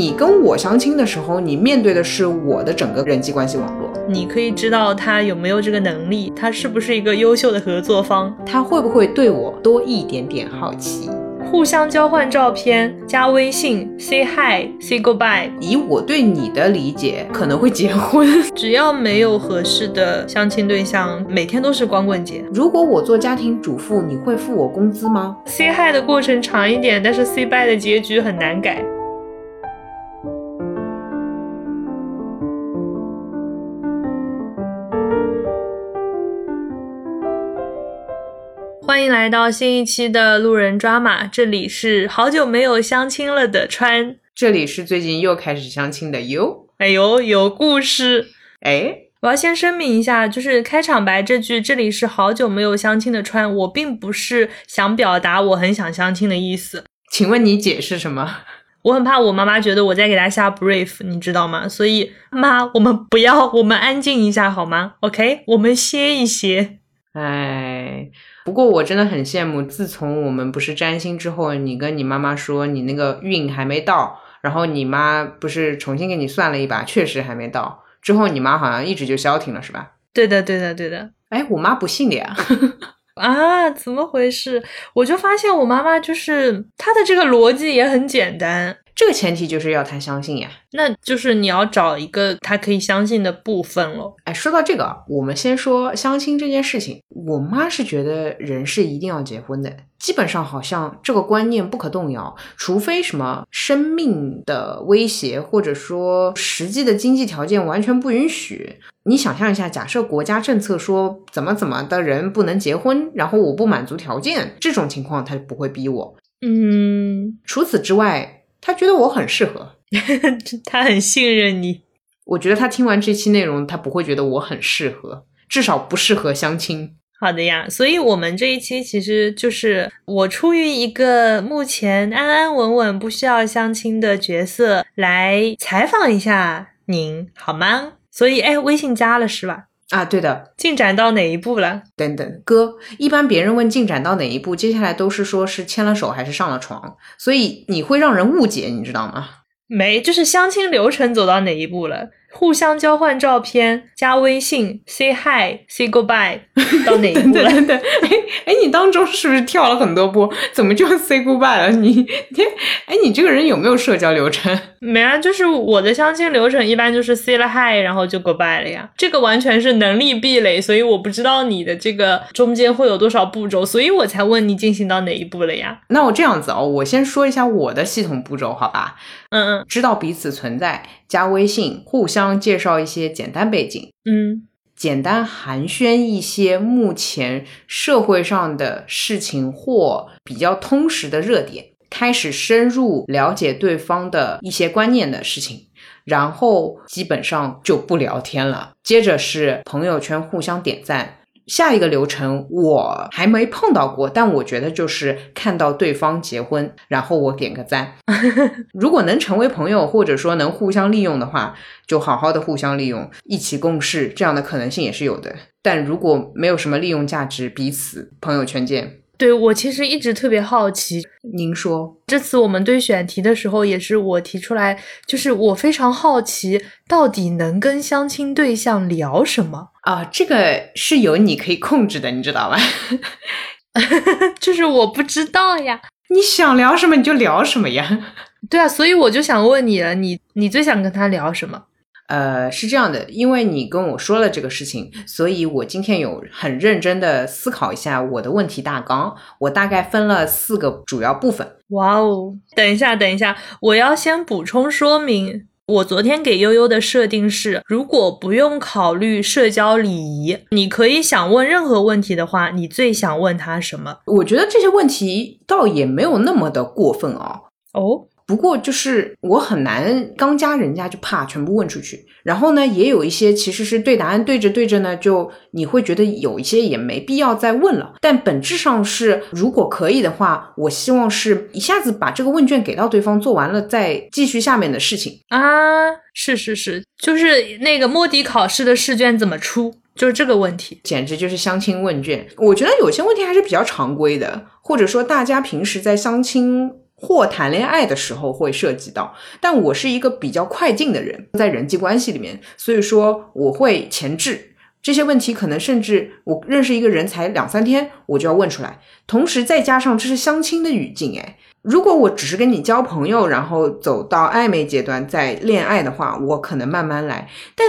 你跟我相亲的时候，你面对的是我的整个人际关系网络，你可以知道他有没有这个能力，他是不是一个优秀的合作方，他会不会对我多一点点好奇。互相交换照片，加微信，say hi，say goodbye。以我对你的理解，可能会结婚。只要没有合适的相亲对象，每天都是光棍节。如果我做家庭主妇，你会付我工资吗？say hi 的过程长一点，但是 say bye 的结局很难改。欢迎来到新一期的路人抓马，这里是好久没有相亲了的川，这里是最近又开始相亲的优。哎呦，有故事！哎，我要先声明一下，就是开场白这句“这里是好久没有相亲的川”，我并不是想表达我很想相亲的意思。请问你解释什么？我很怕我妈妈觉得我在给她下 brief，你知道吗？所以妈，我们不要，我们安静一下好吗？OK，我们歇一歇。哎。不过我真的很羡慕，自从我们不是占星之后，你跟你妈妈说你那个运还没到，然后你妈不是重新给你算了一把，确实还没到。之后你妈好像一直就消停了，是吧？对的，对的，对的。哎，我妈不信的呀。啊，怎么回事？我就发现我妈妈就是她的这个逻辑也很简单。这个前提就是要他相信呀，那就是你要找一个他可以相信的部分喽。哎，说到这个，我们先说相亲这件事情。我妈是觉得人是一定要结婚的，基本上好像这个观念不可动摇，除非什么生命的威胁，或者说实际的经济条件完全不允许。你想象一下，假设国家政策说怎么怎么的人不能结婚，然后我不满足条件，这种情况他就不会逼我。嗯，除此之外。他觉得我很适合，他很信任你。我觉得他听完这期内容，他不会觉得我很适合，至少不适合相亲。好的呀，所以我们这一期其实就是我出于一个目前安安稳稳不需要相亲的角色来采访一下您，好吗？所以，哎，微信加了是吧？啊，对的，进展到哪一步了？等等，哥，一般别人问进展到哪一步，接下来都是说是牵了手还是上了床，所以你会让人误解，你知道吗？没，就是相亲流程走到哪一步了？互相交换照片，加微信，say hi，say goodbye，到哪一步了？对对对，哎哎，你当中是不是跳了很多步？怎么就 say goodbye 了？你你，哎，你这个人有没有社交流程？没啊，就是我的相亲流程一般就是 say 了 hi，然后就 goodbye 了呀。这个完全是能力壁垒，所以我不知道你的这个中间会有多少步骤，所以我才问你进行到哪一步了呀？那我这样子哦，我先说一下我的系统步骤，好吧？嗯嗯，知道彼此存在，加微信，互相介绍一些简单背景，嗯，简单寒暄一些目前社会上的事情或比较通识的热点，开始深入了解对方的一些观念的事情，然后基本上就不聊天了。接着是朋友圈互相点赞。下一个流程我还没碰到过，但我觉得就是看到对方结婚，然后我点个赞。如果能成为朋友，或者说能互相利用的话，就好好的互相利用，一起共事，这样的可能性也是有的。但如果没有什么利用价值，彼此朋友圈见。对我其实一直特别好奇，您说这次我们对选题的时候，也是我提出来，就是我非常好奇，到底能跟相亲对象聊什么啊？这个是有你可以控制的，你知道吧？就是我不知道呀，你想聊什么你就聊什么呀。对啊，所以我就想问你了，你你最想跟他聊什么？呃，是这样的，因为你跟我说了这个事情，所以我今天有很认真的思考一下我的问题大纲，我大概分了四个主要部分。哇哦，等一下，等一下，我要先补充说明，我昨天给悠悠的设定是，如果不用考虑社交礼仪，你可以想问任何问题的话，你最想问他什么？我觉得这些问题倒也没有那么的过分啊。哦。不过就是我很难刚加人家就怕全部问出去，然后呢，也有一些其实是对答案对着对着呢，就你会觉得有一些也没必要再问了。但本质上是，如果可以的话，我希望是一下子把这个问卷给到对方做完了，再继续下面的事情啊。是是是，就是那个摸底考试的试卷怎么出，就是这个问题，简直就是相亲问卷。我觉得有些问题还是比较常规的，或者说大家平时在相亲。或谈恋爱的时候会涉及到。但我是一个比较快进的人，在人际关系里面，所以说我会前置这些问题，可能甚至我认识一个人才两三天，我就要问出来。同时再加上这是相亲的语境，哎，如果我只是跟你交朋友，然后走到暧昧阶段再恋爱的话，我可能慢慢来。但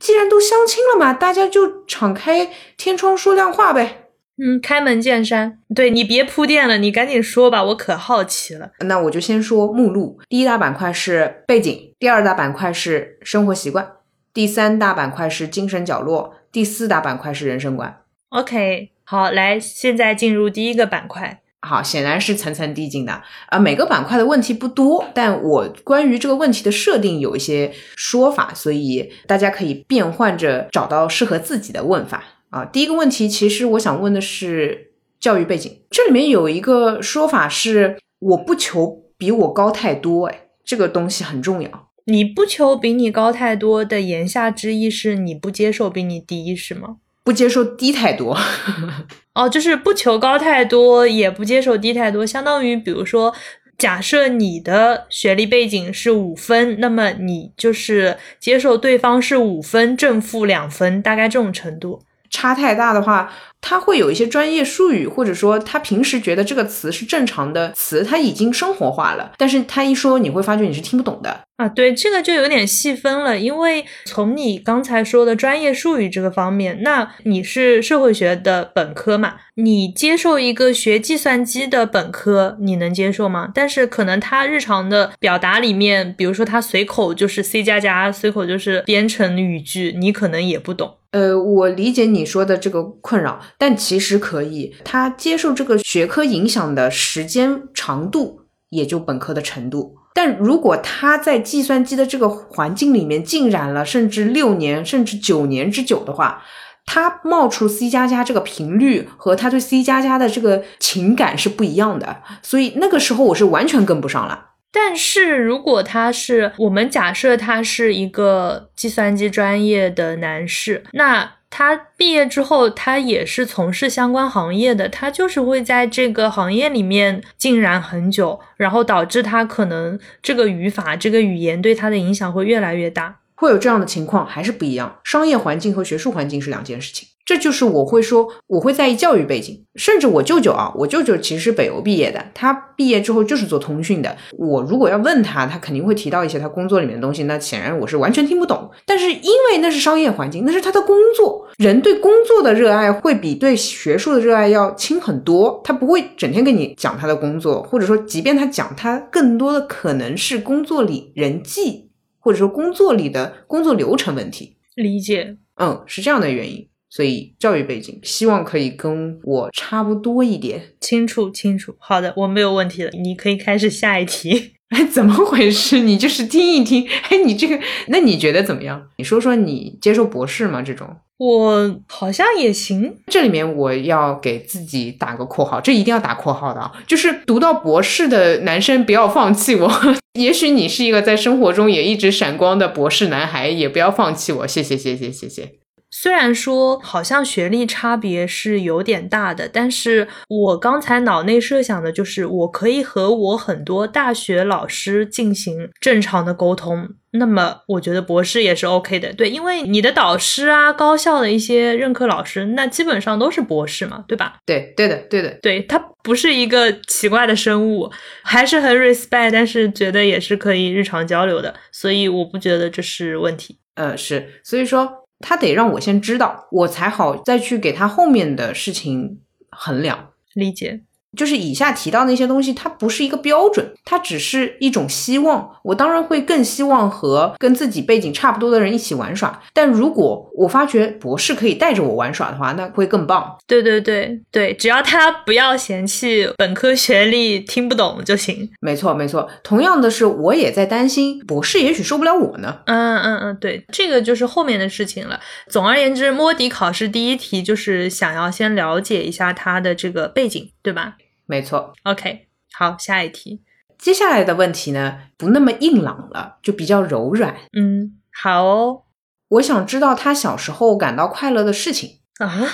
既然都相亲了嘛，大家就敞开天窗说亮话呗。嗯，开门见山，对你别铺垫了，你赶紧说吧，我可好奇了。那我就先说目录，第一大板块是背景，第二大板块是生活习惯，第三大板块是精神角落，第四大板块是人生观。OK，好，来，现在进入第一个板块。好，显然是层层递进的啊、每个板块的问题不多，但我关于这个问题的设定有一些说法，所以大家可以变换着找到适合自己的问法啊。第一个问题，其实我想问的是教育背景，这里面有一个说法是我不求比我高太多，哎，这个东西很重要。你不求比你高太多的言下之意是你不接受比你低，是吗？不接受低太多，哦，就是不求高太多，也不接受低太多，相当于比如说，假设你的学历背景是五分，那么你就是接受对方是五分正负两分，大概这种程度。差太大的话，他会有一些专业术语，或者说他平时觉得这个词是正常的词，他已经生活化了，但是他一说，你会发觉你是听不懂的。啊，对，这个就有点细分了，因为从你刚才说的专业术语这个方面，那你是社会学的本科嘛，你接受一个学计算机的本科，你能接受吗？但是可能他日常的表达里面，比如说他随口就是 C 加加，随口就是编程语句，你可能也不懂。呃，我理解你说的这个困扰，但其实可以，他接受这个学科影响的时间长度也就本科的程度。但如果他在计算机的这个环境里面浸染了甚至六年甚至九年之久的话，他冒出 C 加加这个频率和他对 C 加加的这个情感是不一样的，所以那个时候我是完全跟不上了。但是如果他是我们假设他是一个计算机专业的男士，那他毕业之后，他也是从事相关行业的，他就是会在这个行业里面浸染很久，然后导致他可能这个语法、这个语言对他的影响会越来越大。会有这样的情况，还是不一样。商业环境和学术环境是两件事情。这就是我会说，我会在意教育背景。甚至我舅舅啊，我舅舅其实是北邮毕业的，他毕业之后就是做通讯的。我如果要问他，他肯定会提到一些他工作里面的东西，那显然我是完全听不懂。但是因为那是商业环境，那是他的工作，人对工作的热爱会比对学术的热爱要轻很多。他不会整天跟你讲他的工作，或者说，即便他讲，他更多的可能是工作里人际。或者说工作里的工作流程问题，理解，嗯，是这样的原因，所以教育背景希望可以跟我差不多一点。清楚清楚。好的，我没有问题了，你可以开始下一题。哎，怎么回事？你就是听一听，哎，你这个，那你觉得怎么样？你说说你接受博士吗？这种我好像也行。这里面我要给自己打个括号，这一定要打括号的啊，就是读到博士的男生不要放弃我。也许你是一个在生活中也一直闪光的博士男孩，也不要放弃我。谢谢，谢谢，谢谢。虽然说好像学历差别是有点大的，但是我刚才脑内设想的就是，我可以和我很多大学老师进行正常的沟通。那么，我觉得博士也是 OK 的，对，因为你的导师啊，高校的一些任课老师，那基本上都是博士嘛，对吧？对，对的，对的，对他不是一个奇怪的生物，还是很 respect，但是觉得也是可以日常交流的，所以我不觉得这是问题。呃，是，所以说。他得让我先知道，我才好再去给他后面的事情衡量。理解，就是以下提到那些东西，它不是一个标准，它只是一种希望。我当然会更希望和跟自己背景差不多的人一起玩耍，但如果我发觉博士可以带着我玩耍的话，那会更棒。对对对对，只要他不要嫌弃本科学历听不懂就行。没错没错，同样的是，我也在担心博士也许受不了我呢。嗯嗯嗯，对，这个就是后面的事情了。总而言之，摸底考试第一题就是想要先了解一下他的这个背景，对吧？没错。OK，好，下一题。接下来的问题呢，不那么硬朗了，就比较柔软。嗯，好哦。我想知道他小时候感到快乐的事情啊？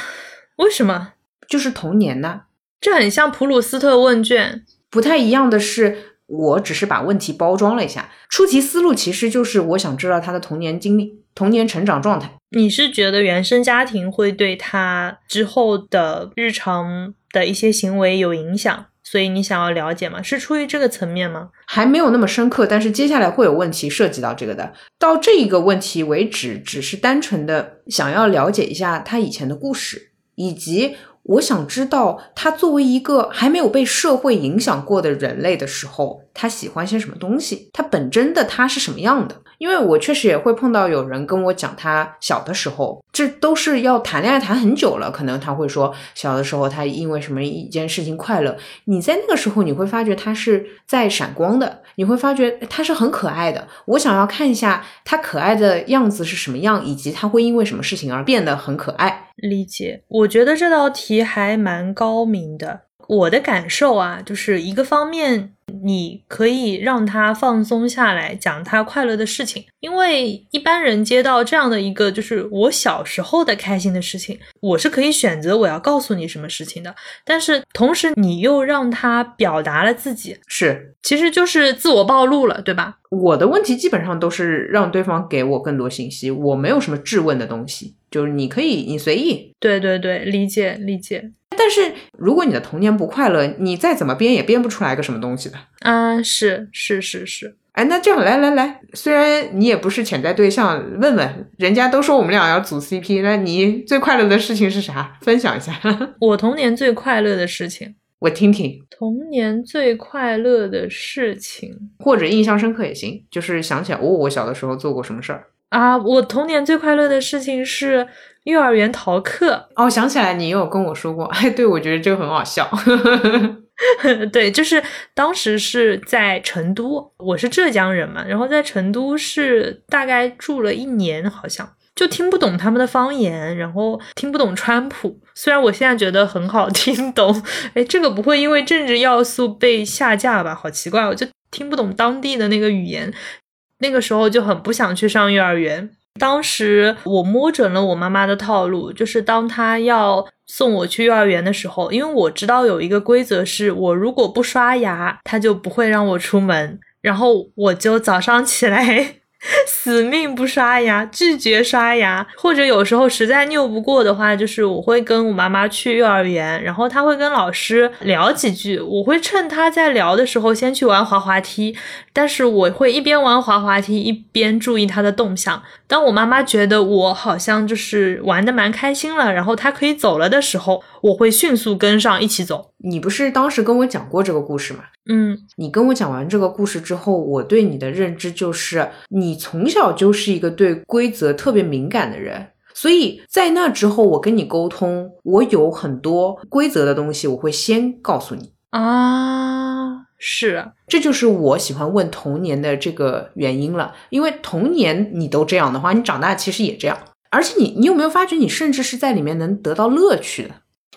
为什么？就是童年呢？这很像普鲁斯特问卷。不太一样的是，我只是把问题包装了一下。出题思路其实就是我想知道他的童年经历、童年成长状态。你是觉得原生家庭会对他之后的日常的一些行为有影响？所以你想要了解吗？是出于这个层面吗？还没有那么深刻，但是接下来会有问题涉及到这个的。到这一个问题为止，只是单纯的想要了解一下他以前的故事，以及我想知道他作为一个还没有被社会影响过的人类的时候，他喜欢些什么东西，他本真的他是什么样的。因为我确实也会碰到有人跟我讲他小的时候，这都是要谈恋爱谈很久了，可能他会说小的时候他因为什么一件事情快乐。你在那个时候你会发觉他是在闪光的，你会发觉他是很可爱的。我想要看一下他可爱的样子是什么样，以及他会因为什么事情而变得很可爱。理解，我觉得这道题还蛮高明的。我的感受啊，就是一个方面。你可以让他放松下来，讲他快乐的事情，因为一般人接到这样的一个就是我小时候的开心的事情，我是可以选择我要告诉你什么事情的。但是同时你又让他表达了自己，是，其实就是自我暴露了，对吧？我的问题基本上都是让对方给我更多信息，我没有什么质问的东西，就是你可以你随意。对对对，理解理解。但是如果你的童年不快乐，你再怎么编也编不出来个什么东西的。啊，是是是是。哎，那这样来来来，虽然你也不是潜在对象，问问人家都说我们俩要组 CP，那你最快乐的事情是啥？分享一下。我童年最快乐的事情，我听听。童年最快乐的事情，或者印象深刻也行，就是想起来，哦，我小的时候做过什么事儿啊？我童年最快乐的事情是。幼儿园逃课哦，想起来你有跟我说过，哎，对我觉得这个很好笑。对，就是当时是在成都，我是浙江人嘛，然后在成都是大概住了一年，好像就听不懂他们的方言，然后听不懂川普。虽然我现在觉得很好 听懂，哎，这个不会因为政治要素被下架吧？好奇怪，我就听不懂当地的那个语言，那个时候就很不想去上幼儿园。当时我摸准了我妈妈的套路，就是当她要送我去幼儿园的时候，因为我知道有一个规则是，我如果不刷牙，她就不会让我出门，然后我就早上起来。死命不刷牙，拒绝刷牙，或者有时候实在拗不过的话，就是我会跟我妈妈去幼儿园，然后她会跟老师聊几句，我会趁她在聊的时候先去玩滑滑梯，但是我会一边玩滑滑梯一边注意她的动向。当我妈妈觉得我好像就是玩的蛮开心了，然后她可以走了的时候，我会迅速跟上一起走。你不是当时跟我讲过这个故事吗？嗯，你跟我讲完这个故事之后，我对你的认知就是，你从小就是一个对规则特别敏感的人，所以在那之后，我跟你沟通，我有很多规则的东西，我会先告诉你啊，是，这就是我喜欢问童年的这个原因了，因为童年你都这样的话，你长大其实也这样，而且你，你有没有发觉，你甚至是在里面能得到乐趣的。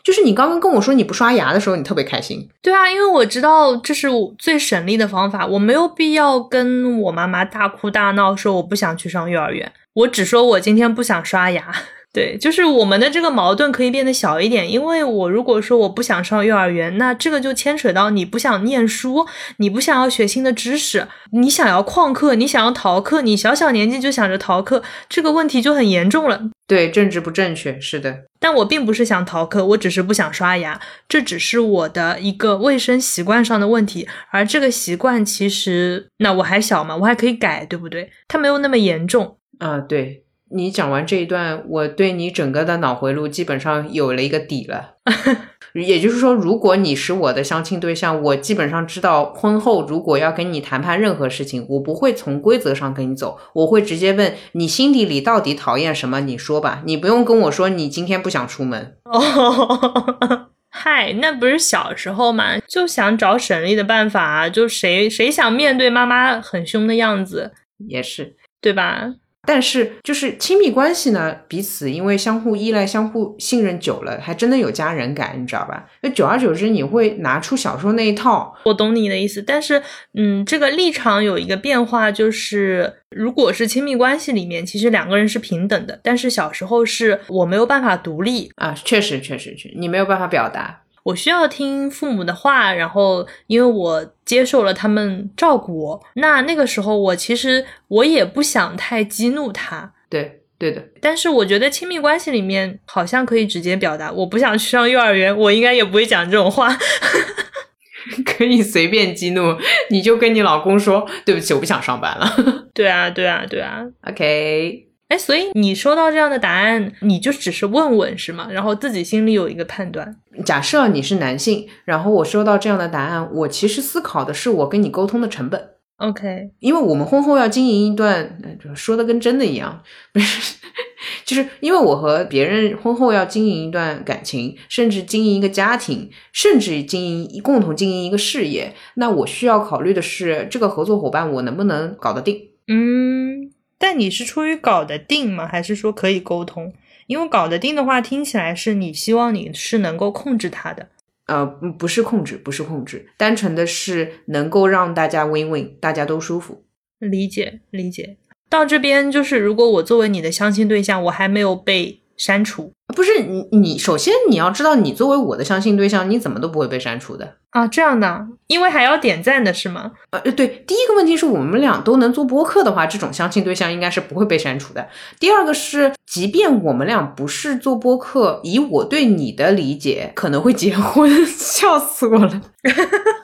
就是你刚刚跟我说你不刷牙的时候，你特别开心。对啊，因为我知道这是最省力的方法，我没有必要跟我妈妈大哭大闹，说我不想去上幼儿园，我只说我今天不想刷牙。对，就是我们的这个矛盾可以变得小一点，因为我如果说我不想上幼儿园，那这个就牵扯到你不想念书，你不想要学新的知识，你想要旷课，你想要逃课，你小小年纪就想着逃课，这个问题就很严重了。对，政治不正确，是的。但我并不是想逃课，我只是不想刷牙，这只是我的一个卫生习惯上的问题，而这个习惯其实，那我还小嘛，我还可以改，对不对？它没有那么严重啊，对。你讲完这一段，我对你整个的脑回路基本上有了一个底了。也就是说，如果你是我的相亲对象，我基本上知道婚后如果要跟你谈判任何事情，我不会从规则上跟你走，我会直接问你心底里到底讨厌什么，你说吧，你不用跟我说你今天不想出门。哦，嗨，那不是小时候嘛，就想找省力的办法，就谁谁想面对妈妈很凶的样子，也是对吧？但是，就是亲密关系呢，彼此因为相互依赖、相互信任久了，还真的有家人感，你知道吧？那久而久之，你会拿出小时候那一套。我懂你的意思，但是，嗯，这个立场有一个变化，就是如果是亲密关系里面，其实两个人是平等的，但是小时候是我没有办法独立啊，确实，确实，确，你没有办法表达。我需要听父母的话，然后因为我接受了他们照顾我，那那个时候我其实我也不想太激怒他。对，对的，但是我觉得亲密关系里面好像可以直接表达，我不想去上幼儿园，我应该也不会讲这种话。可以随便激怒，你就跟你老公说对不起，我不想上班了。对啊，对啊，对啊。OK，哎，所以你收到这样的答案，你就只是问问是吗？然后自己心里有一个判断。假设你是男性，然后我收到这样的答案，我其实思考的是我跟你沟通的成本。OK，因为我们婚后要经营一段，呃说的跟真的一样，不是，就是因为我和别人婚后要经营一段感情，甚至经营一个家庭，甚至经营共同经营一个事业，那我需要考虑的是这个合作伙伴我能不能搞得定。嗯，但你是出于搞得定吗？还是说可以沟通？因为搞得定的话，听起来是你希望你是能够控制他的。呃，不不是控制，不是控制，单纯的是能够让大家 win win，大家都舒服。理解理解。到这边就是，如果我作为你的相亲对象，我还没有被删除不是你，你首先你要知道，你作为我的相亲对象，你怎么都不会被删除的。啊，这样的，因为还要点赞的是吗？呃，对，第一个问题是我们俩都能做播客的话，这种相亲对象应该是不会被删除的。第二个是，即便我们俩不是做播客，以我对你的理解，可能会结婚，笑死我了。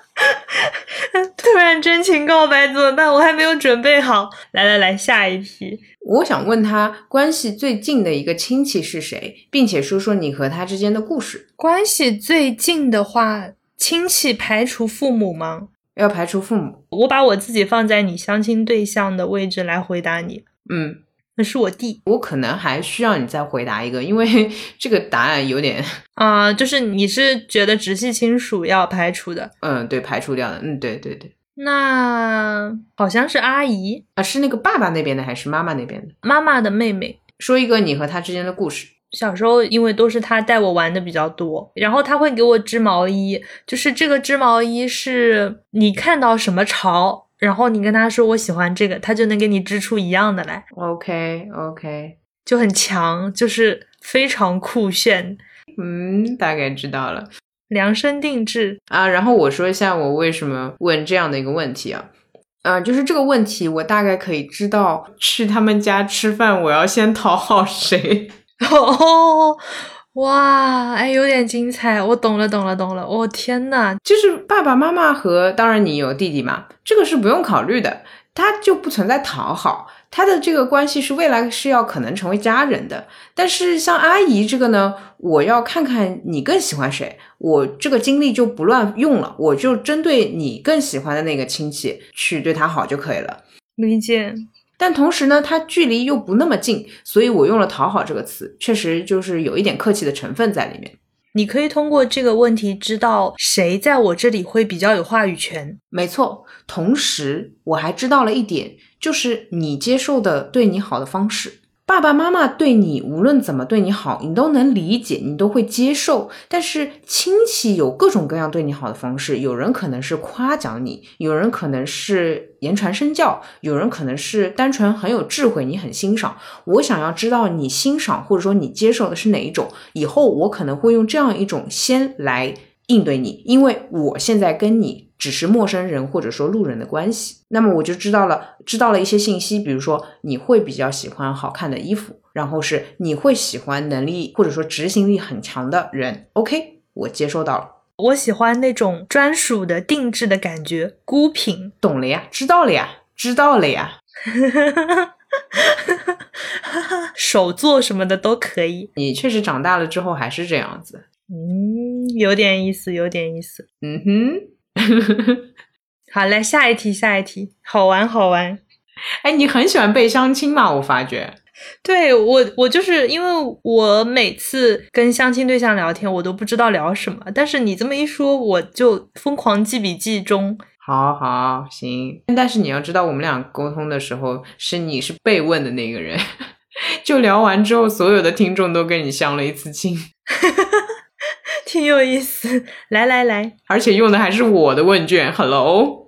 突然真情告白怎么办？我还没有准备好。来来来，下一题。我想问他关系最近的一个亲戚是谁，并且说说你和他之间的故事。关系最近的话，亲戚排除父母吗？要排除父母，我把我自己放在你相亲对象的位置来回答你，嗯，那是我弟我可能还需要你再回答一个，因为 这个答案有点，啊、就是你是觉得直系亲属要排除的，嗯，对，排除掉的，嗯，对对对，那好像是阿姨啊，是那个爸爸那边的还是妈妈那边的？妈妈的妹妹。说一个你和她之间的故事。小时候因为都是他带我玩的比较多，然后他会给我织毛衣，就是这个织毛衣是你看到什么潮，然后你跟他说我喜欢这个，他就能给你织出一样的来，OK OK，就很强，就是非常酷炫，嗯，大概知道了量身定制。啊。然后我说一下我为什么问这样的一个问题啊。啊，就是这个问题，我大概可以知道，去他们家吃饭，我要先讨好谁。哦，哇，哎，有点精彩，我懂了，懂了，懂了。我、天呐，就是爸爸妈妈和，当然你有弟弟嘛，这个是不用考虑的，他就不存在讨好，他的这个关系是未来是要可能成为家人的。但是像阿姨这个呢，我要看看你更喜欢谁，我这个精力就不乱用了，我就针对你更喜欢的那个亲戚去对他好就可以了。理解。但同时呢，它距离又不那么近，所以我用了“讨好”这个词，确实就是有一点客气的成分在里面。你可以通过这个问题知道谁在我这里会比较有话语权。没错，同时我还知道了一点，就是你接受的对你好的方式。爸爸妈妈对你无论怎么对你好，你都能理解，你都会接受。但是亲戚有各种各样对你好的方式，有人可能是夸奖你，有人可能是言传身教，有人可能是单纯很有智慧，你很欣赏。我想要知道你欣赏或者说你接受的是哪一种，以后我可能会用这样一种先来应对你，因为我现在跟你只是陌生人或者说路人的关系，那么我就知道了，知道了一些信息，比如说你会比较喜欢好看的衣服，然后是你会喜欢能力或者说执行力很强的人，OK，我接收到了，我喜欢那种专属的定制的感觉，孤品。懂了呀，知道了呀，知道了呀，手作什么的都可以。你确实长大了之后还是这样子，嗯，有点意思，有点意思。嗯哼。好，嘞下一题，下一题，好玩，好玩。哎，你很喜欢被相亲嘛？我发觉。对我，我就是因为我每次跟相亲对象聊天，我都不知道聊什么。但是你这么一说，我就疯狂记笔记中。好好行，但是你要知道，我们俩沟通的时候，是你是被问的那个人。就聊完之后，所有的听众都跟你相了一次亲，挺有意思。来来来，而且用的还是我的问卷。Hello，OK，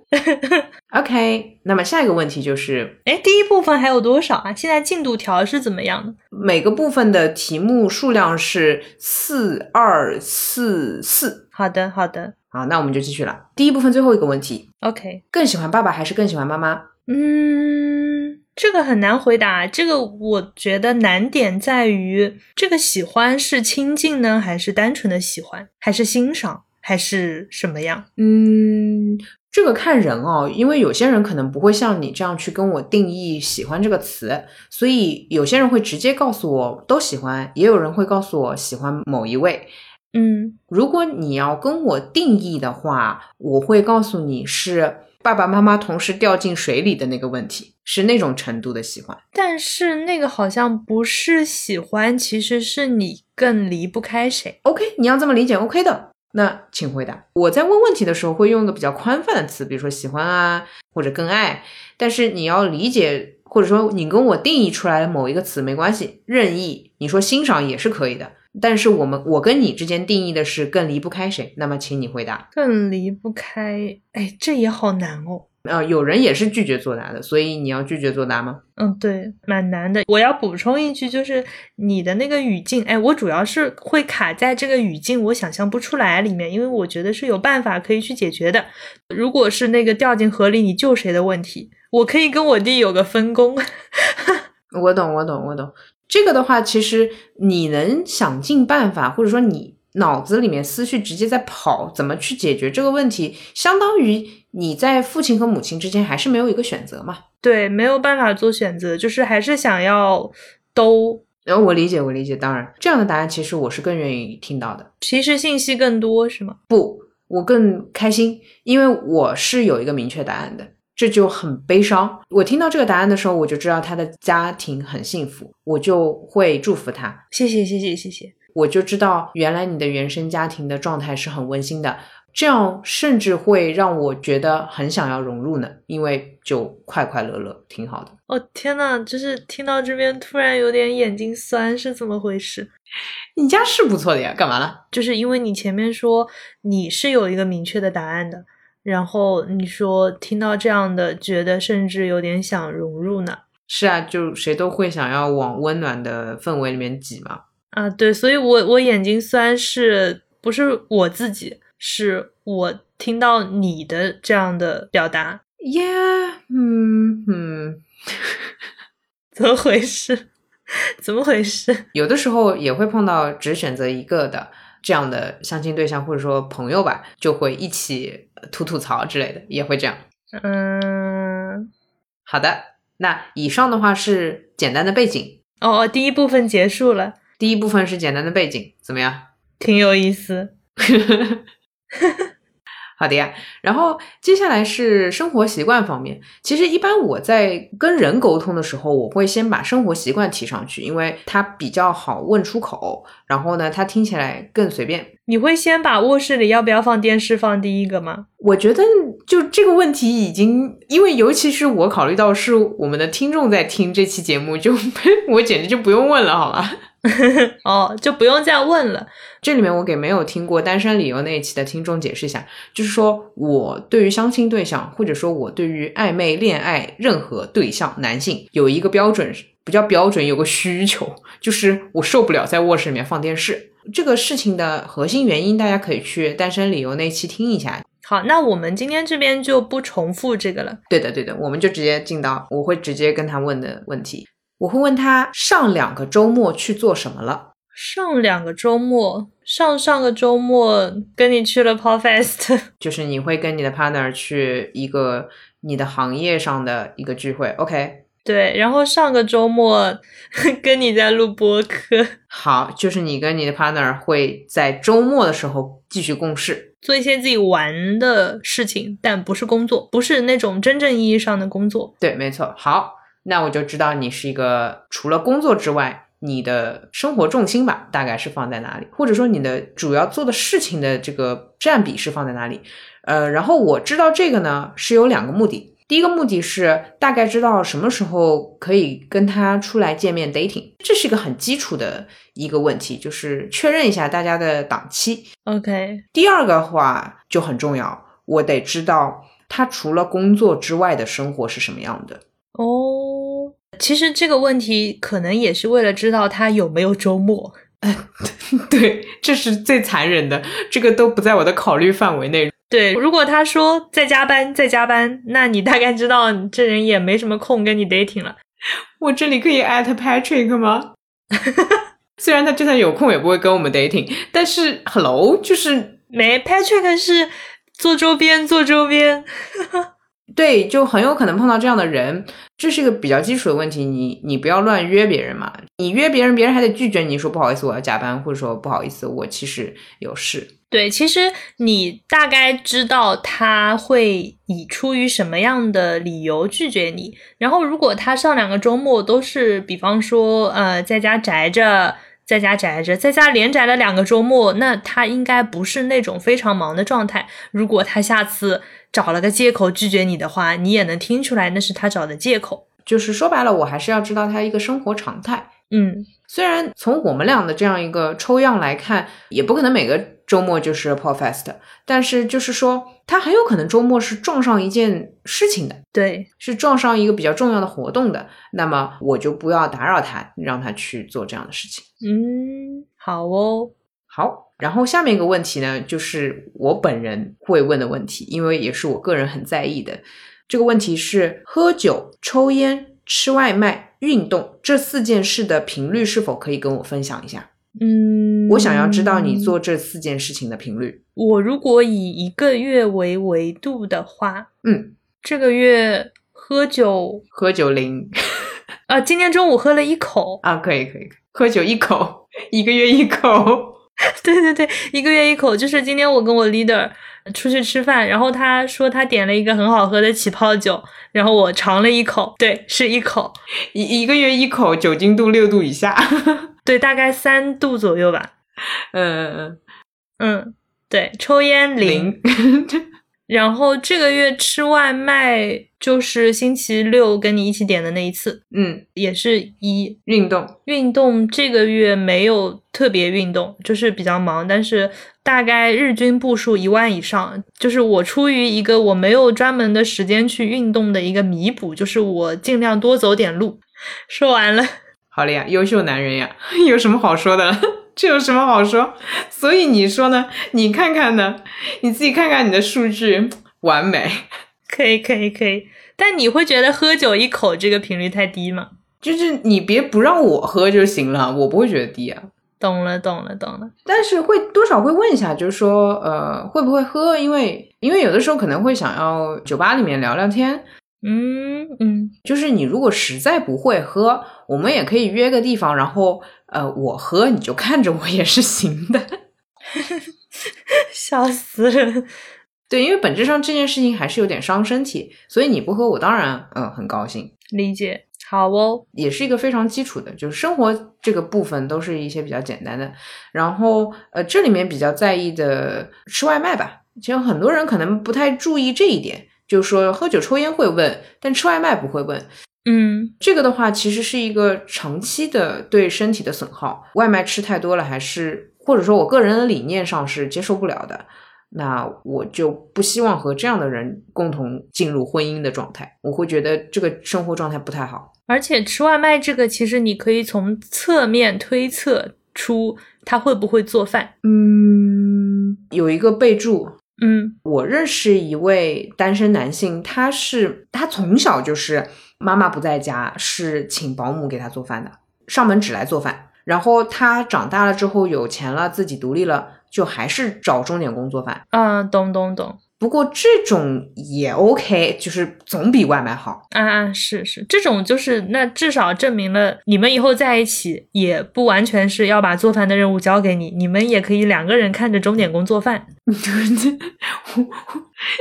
那么下一个问题就是，哎，第一部分还有多少啊？现在进度条是怎么样的？每个部分的题目数量是四二四四。好的，好的好，那我们就继续了。第一部分最后一个问题，，OK。更喜欢爸爸还是更喜欢妈妈？嗯，这个很难回答。这个我觉得难点在于，这个喜欢是亲近呢，还是单纯的喜欢，还是欣赏，还是什么样？嗯，这个看人哦，因为有些人可能不会像你这样去跟我定义喜欢这个词，所以有些人会直接告诉我都喜欢，也有人会告诉我喜欢某一位。嗯如果你要跟我定义的话，我会告诉你是爸爸妈妈同时掉进水里的那个问题，是那种程度的喜欢。但是那个好像不是喜欢，其实是你更离不开谁。OK，你要这么理解，OK 的。那请回答。我在问问题的时候会用一个比较宽泛的词，比如说喜欢啊，或者更爱。但是你要理解，或者说你跟我定义出来的某一个词没关系，任意。你说欣赏也是可以的。但是我们我跟你之间定义的是更离不开谁，那么请你回答。更离不开，哎，这也好难哦。呃，有人也是拒绝作答的，所以你要拒绝作答吗？嗯，对，蛮难的。我要补充一句，就是你的那个语境，哎，我主要是会卡在这个语境，我想象不出来里面，因为我觉得是有办法可以去解决的。如果是那个掉进河里你救谁的问题，我可以跟我弟有个分工。我懂，我懂，我懂。这个的话，其实你能想尽办法，或者说你脑子里面思绪直接在跑，怎么去解决这个问题，相当于你在父亲和母亲之间还是没有一个选择嘛。对，没有办法做选择，就是还是想要都。然后我理解，我理解，当然这样的答案其实我是更愿意听到的。其实信息更多是吗？不，我更开心，因为我是有一个明确答案的。这就很悲伤。我听到这个答案的时候，我就知道他的家庭很幸福，我就会祝福他。谢谢，谢谢，谢谢。我就知道原来你的原生家庭的状态是很温馨的，这样甚至会让我觉得很想要融入呢，因为就快快乐乐，挺好的。哦天呐，就是听到这边突然有点眼睛酸，是怎么回事？你家是不错的呀，干嘛了？就是因为你前面说你是有一个明确的答案的。然后你说听到这样的，觉得甚至有点想融入呢。是啊，就谁都会想要往温暖的氛围里面挤嘛。啊，对，所以我我眼睛酸是不是我自己？是我听到你的这样的表达。Yeah，嗯嗯，怎么回事？怎么回事？有的时候也会碰到只选择一个的。这样的相亲对象或者说朋友吧，就会一起吐吐槽之类的，也会这样。嗯，好的，那以上的话是简单的背景。哦哦，第一部分结束了。第一部分是简单的背景，怎么样？挺有意思。好的呀，然后接下来是生活习惯方面。其实一般我在跟人沟通的时候，我会先把生活习惯提上去，因为它比较好问出口。然后呢，它听起来更随便。你会先把卧室里要不要放电视放第一个吗？我觉得就这个问题已经，因为尤其是我考虑到是我们的听众在听这期节目，就 我简直就不用问了，好吧？哦，就不用再问了。这里面我给没有听过单身理由那一期的听众解释一下，就是说我对于相亲对象，或者说我对于暧昧恋爱任何对象男性有一个标准，不叫标准，有个需求，就是我受不了在卧室里面放电视。这个事情的核心原因，大家可以去单身理由那一期听一下。好，那我们今天这边就不重复这个了。对的，对的，我们就直接进到我会直接跟他问的问题。我会问他上两个周末去做什么了。上两个周末，上上个周末跟你去了 Podfest，就是你会跟你的 partner 去一个你的行业上的一个聚会，OK？对，然后上个周末 跟你在录播客，好，就是你跟你的 partner 会在周末的时候继续共事，做一些自己玩的事情，但不是工作，不是那种真正意义上的工作。对，没错。好，那我就知道你是一个除了工作之外。你的生活重心吧，大概是放在哪里？或者说你的主要做的事情的这个占比是放在哪里？呃，然后我知道这个呢是有两个目的。第一个目的是大概知道什么时候可以跟他出来见面 dating，这是一个很基础的一个问题，就是确认一下大家的档期。OK，第二个话就很重要，我得知道他除了工作之外的生活是什么样的？哦，其实这个问题可能也是为了知道他有没有周末。对，这是最残忍的，这个都不在我的考虑范围内。对，如果他说在加班，在加班，那你大概知道这人也没什么空跟你 dating 了。我这里可以 at Patrick 吗？虽然他就算有空也不会跟我们 dating，但是 hello 就是没 Patrick 是做周边做周边。对，就很有可能碰到这样的人，这是一个比较基础的问题。你你不要乱约别人嘛，你约别人，别人还得拒绝你说不好意思我要加班，或者说不好意思我其实有事。对，其实你大概知道他会以出于什么样的理由拒绝你。然后如果他上两个周末都是，比方说呃在家宅着，在家宅着，在家连宅了两个周末，那他应该不是那种非常忙的状态。如果他下次。找了个借口拒绝你的话，你也能听出来那是他找的借口。就是说白了，我还是要知道他一个生活常态。嗯，虽然从我们俩的这样一个抽样来看，也不可能每个周末就是 Fest，但是就是说他很有可能周末是撞上一件事情的，对，是撞上一个比较重要的活动的。那么我就不要打扰他，让他去做这样的事情。嗯，好哦，好。然后下面一个问题呢，就是我本人会问的问题，因为也是我个人很在意的。这个问题是：喝酒、抽烟、吃外卖、运动这四件事的频率是否可以跟我分享一下？嗯，我想要知道你做这四件事情的频率。我如果以一个月为维度的话，嗯，这个月喝酒，喝酒零。啊，今天中午喝了一口啊，可以可以，喝酒一口，一个月一口。对对对，一个月一口，就是今天我跟我 leader 出去吃饭，然后他说他点了一个很好喝的起泡酒，然后我尝了一口，对，是一口，一一个月一口，酒精度六度以下，对，大概三度左右吧。嗯嗯嗯，对，抽烟零。然后这个月吃外卖就是星期六跟你一起点的那一次，嗯，也是一运动。运动这个月没有特别运动，就是比较忙，但是大概日均步数一万以上。就是我出于一个我没有专门的时间去运动的一个弥补，就是我尽量多走点路。说完了，好了呀，优秀男人呀，有什么好说的？这有什么好说？所以你说呢？你看看呢？你自己看看你的数据，完美。可以，可以，可以。但你会觉得喝酒一口这个频率太低吗？就是你别不让我喝就行了，我不会觉得低啊。懂了，懂了，懂了。但是会多少会问一下，就是说，呃，会不会喝？因为因为有的时候可能会想要酒吧里面聊聊天。嗯嗯，就是你如果实在不会喝，我们也可以约个地方，然后呃，我喝你就看着我也是行的。笑死了。对，因为本质上这件事情还是有点伤身体，所以你不喝，我当然嗯很高兴。理解，好哦，也是一个非常基础的，就是生活这个部分都是一些比较简单的。然后呃，这里面比较在意的吃外卖吧，其实很多人可能不太注意这一点。就是说，喝酒抽烟会问，但吃外卖不会问。嗯，这个的话，其实是一个长期的对身体的损耗。外卖吃太多了，还是或者说我个人的理念上是接受不了的。那我就不希望和这样的人共同进入婚姻的状态。我会觉得这个生活状态不太好。而且吃外卖这个，其实你可以从侧面推测出他会不会做饭。嗯，有一个备注。嗯，我认识一位单身男性，他是他从小就是妈妈不在家，是请保姆给他做饭的，上门只来做饭。然后他长大了之后有钱了，自己独立了，就还是找钟点工做饭。嗯，懂懂懂。不过这种也 OK，就是总比外卖好啊！是是，这种就是那至少证明了你们以后在一起也不完全是要把做饭的任务交给你，你们也可以两个人看着钟点工做饭。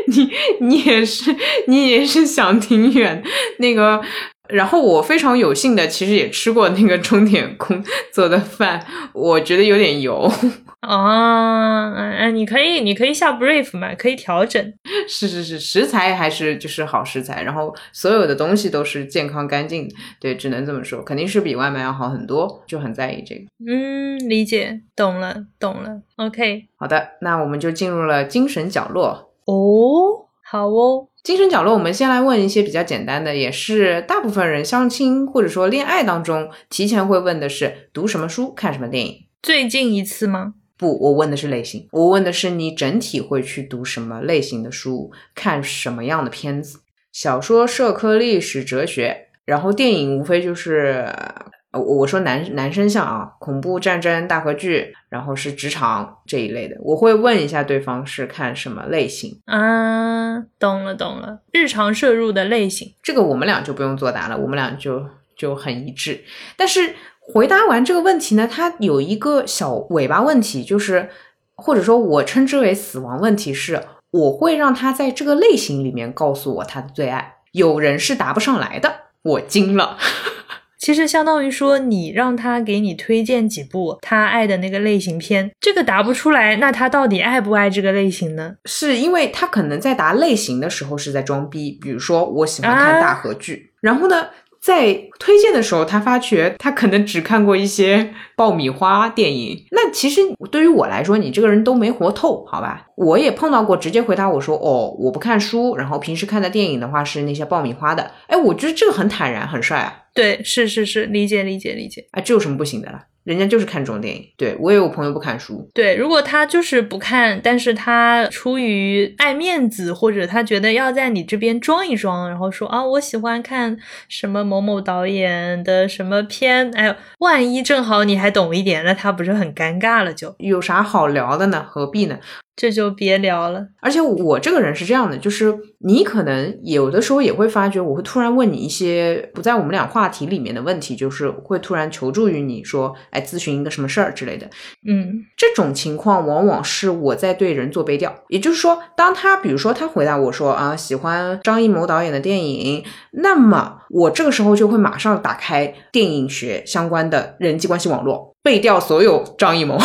你你也是你也是想挺远那个。然后我非常有幸的，其实也吃过那个钟点工做的饭，我觉得有点油。哦，嗯，你可以，你可以下 brief 嘛，可以调整。是是是，食材还是就是好食材，然后所有的东西都是健康干净。对，只能这么说，肯定是比外卖要好很多，就很在意这个。嗯，理解，懂了，懂了。OK，好的，那我们就进入了精神角落。哦。好哦，精神角落，我们先来问一些比较简单的，也是大部分人相亲或者说恋爱当中提前会问的是：读什么书，看什么电影？最近一次吗？不，我问的是类型，我问的是你整体会去读什么类型的书，看什么样的片子？小说、社科、历史、哲学，然后电影无非就是。呃，我我说男男生像啊，恐怖、战争、大合剧，然后是职场这一类的，我会问一下对方是看什么类型啊，懂了懂了，日常摄入的类型，这个我们俩就不用作答了，我们俩就就很一致。但是回答完这个问题呢，它有一个小尾巴问题，就是或者说我称之为死亡问题，是我会让他在这个类型里面告诉我他的最爱，有人是答不上来的，我惊了。其实相当于说，你让他给你推荐几部他爱的那个类型片，这个答不出来，那他到底爱不爱这个类型呢？是因为他可能在答类型的时候是在装逼，比如说我喜欢看大合剧，然后呢？在推荐的时候，他发觉他可能只看过一些 爆米花电影。那其实对于我来说，你这个人都没活透，好吧？我也碰到过直接回答我说：“哦，我不看书，然后平时看的电影的话是那些爆米花的。”哎，我觉得这个很坦然，很帅啊。对，是是是，理解理解理解。啊，这有什么不行的了？人家就是看这种电影，对我也有朋友不看书。对，如果他就是不看，但是他出于爱面子，或者他觉得要在你这边装一装，然后说啊，我喜欢看什么某某导演的什么片，哎，万一正好你还懂一点，那他不是很尴尬了？就有啥好聊的呢？何必呢？这就别聊了。而且我这个人是这样的，就是你可能有的时候也会发觉，我会突然问你一些不在我们俩话题里面的问题，就是会突然求助于你说，哎，咨询一个什么事儿之类的。嗯，这种情况往往是我在对人做背调，也就是说，当他比如说他回答我说啊，喜欢张艺谋导演的电影，那么我这个时候就会马上打开电影学相关的人际关系网络，背调所有张艺谋。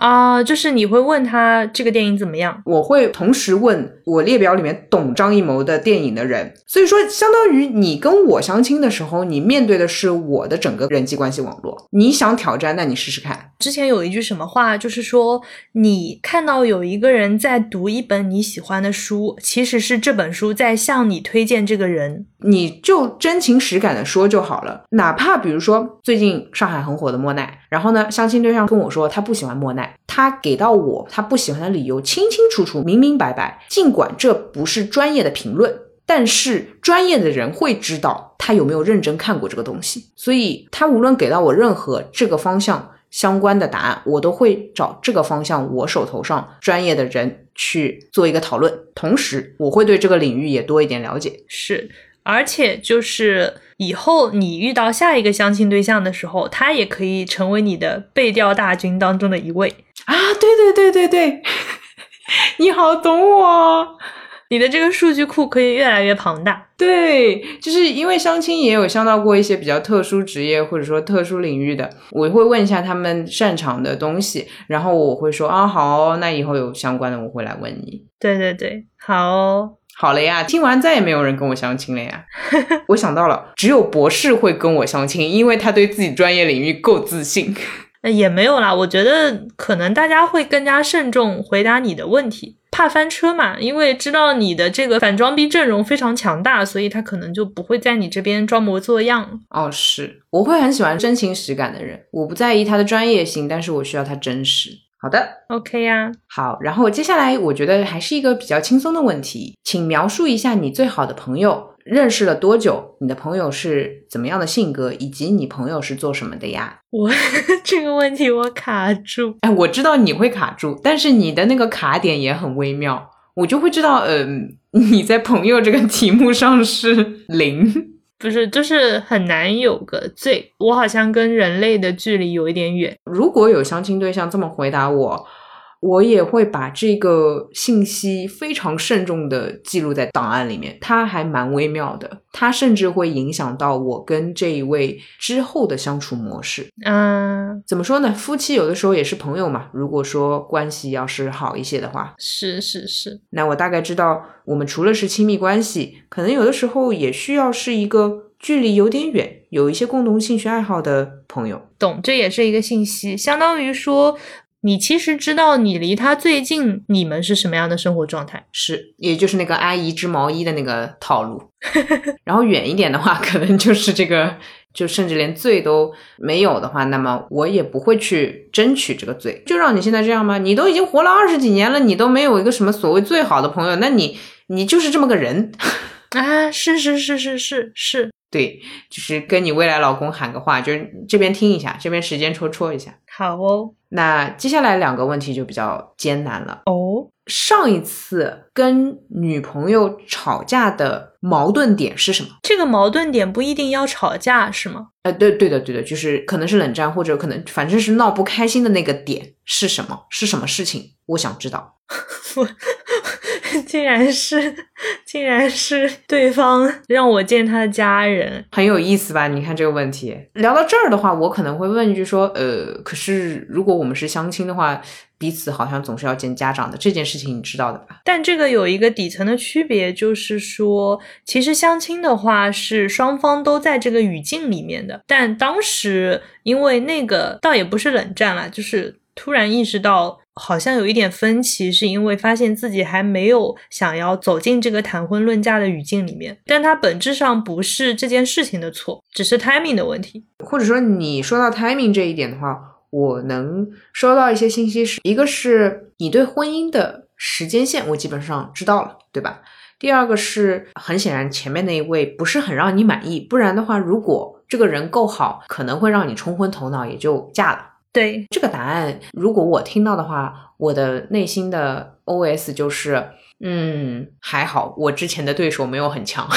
啊，就是你会问他这个电影怎么样？我会同时问我列表里面懂张艺谋的电影的人，所以说相当于你跟我相亲的时候，你面对的是我的整个人际关系网络。你想挑战，那你试试看。之前有一句什么话，就是说你看到有一个人在读一本你喜欢的书，其实是这本书在向你推荐这个人，你就真情实感的说就好了。哪怕比如说最近上海很火的莫奈，然后呢，相亲对象跟我说他不喜欢莫奈。他给到我他不喜欢的理由清清楚楚、明明白白。尽管这不是专业的评论，但是专业的人会知道他有没有认真看过这个东西。所以，他无论给到我任何这个方向相关的答案，我都会找这个方向我手头上专业的人去做一个讨论。同时，我会对这个领域也多一点了解。是。而且就是以后你遇到下一个相亲对象的时候，他也可以成为你的背调大军当中的一位啊！对对对对对，你好懂我，你的这个数据库可以越来越庞大。对，就是因为相亲也有相到过一些比较特殊职业或者说特殊领域的，我会问一下他们擅长的东西，然后我会说啊好，那以后有相关的我会来问你。对对对，好。好了呀，听完再也没有人跟我相亲了呀。我想到了，只有博士会跟我相亲，因为他对自己专业领域够自信。也没有啦，我觉得可能大家会更加慎重回答你的问题，怕翻车嘛。因为知道你的这个反装逼阵容非常强大，所以他可能就不会在你这边装模作样。哦，是，我会很喜欢真情实感的人，我不在意他的专业性，但是我需要他真实。好的，OK 呀，好，然后接下来我觉得还是一个比较轻松的问题，请描述一下你最好的朋友认识了多久，你的朋友是怎么样的性格，以及你朋友是做什么的呀？我 这个问题我卡住，哎，我知道你会卡住，但是你的那个卡点也很微妙，我就会知道，嗯，你在朋友这个题目上是零。不是，就是很难有个最。我好像跟人类的距离有一点远。如果有相亲对象这么回答我，我也会把这个信息非常慎重的记录在档案里面。它还蛮微妙的，它甚至会影响到我跟这一位之后的相处模式。嗯，怎么说呢？夫妻有的时候也是朋友嘛。如果说关系要是好一些的话，是是是。那我大概知道，我们除了是亲密关系，可能有的时候也需要是一个距离有点远，有一些共同兴趣爱好的朋友。懂，这也是一个信息，相当于说。你其实知道你离他最近，你们是什么样的生活状态。是，也就是那个阿姨织毛衣的那个套路。然后远一点的话，可能就是这个，就甚至连罪都没有的话，那么我也不会去争取这个罪。就让你现在这样吗？你都已经活了二十几年了，你都没有一个什么所谓最好的朋友，那你你就是这么个人 啊？是是是是是是，对，就是跟你未来老公喊个话，就是这边听一下，这边时间戳戳一下。好哦，那接下来两个问题就比较艰难了哦。上一次跟女朋友吵架的矛盾点是什么？这个矛盾点不一定要吵架，是吗？呃，对，对的，对的，就是可能是冷战，或者可能反正是闹不开心的那个点是什么？是什么事情？我想知道。竟然是，竟然是对方让我见他的家人，很有意思吧？你看这个问题，聊到这儿的话，我可能会问一句说，呃，可是如果我们是相亲的话，彼此好像总是要见家长的这件事情，你知道的吧？但这个有一个底层的区别，就是说，其实相亲的话是双方都在这个语境里面的，但当时因为那个倒也不是冷战了，就是突然意识到。好像有一点分歧，是因为发现自己还没有想要走进这个谈婚论嫁的语境里面，但它本质上不是这件事情的错，只是 timing 的问题。或者说，你说到 timing 这一点的话，我能收到一些信息，是一个是你对婚姻的时间线，我基本上知道了，对吧？第二个是很显然前面那一位不是很让你满意，不然的话，如果这个人够好，可能会让你冲昏头脑，也就嫁了。对这个答案，如果我听到的话，我的内心的 OS 就是，嗯，还好，我之前的对手没有很强。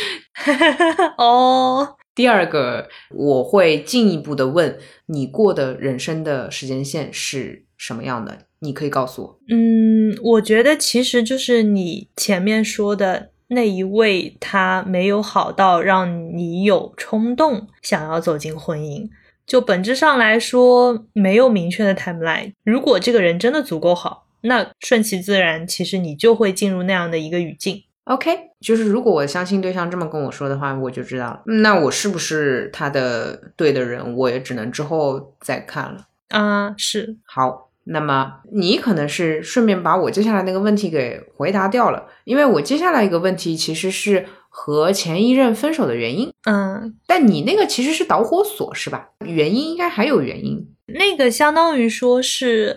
哦，第二个，我会进一步的问你过的人生的时间线是什么样的？你可以告诉我。嗯，我觉得其实就是你前面说的那一位，他没有好到让你有冲动想要走进婚姻。就本质上来说，没有明确的 timeline。如果这个人真的足够好，那顺其自然，其实你就会进入那样的一个语境。OK，就是如果我相亲对象这么跟我说的话，我就知道了。那我是不是他的对的人，我也只能之后再看了。啊，是好。那么你可能是顺便把我接下来那个问题给回答掉了，因为我接下来一个问题其实是。和前一任分手的原因，嗯，但你那个其实是导火索是吧？原因应该还有原因，那个相当于说是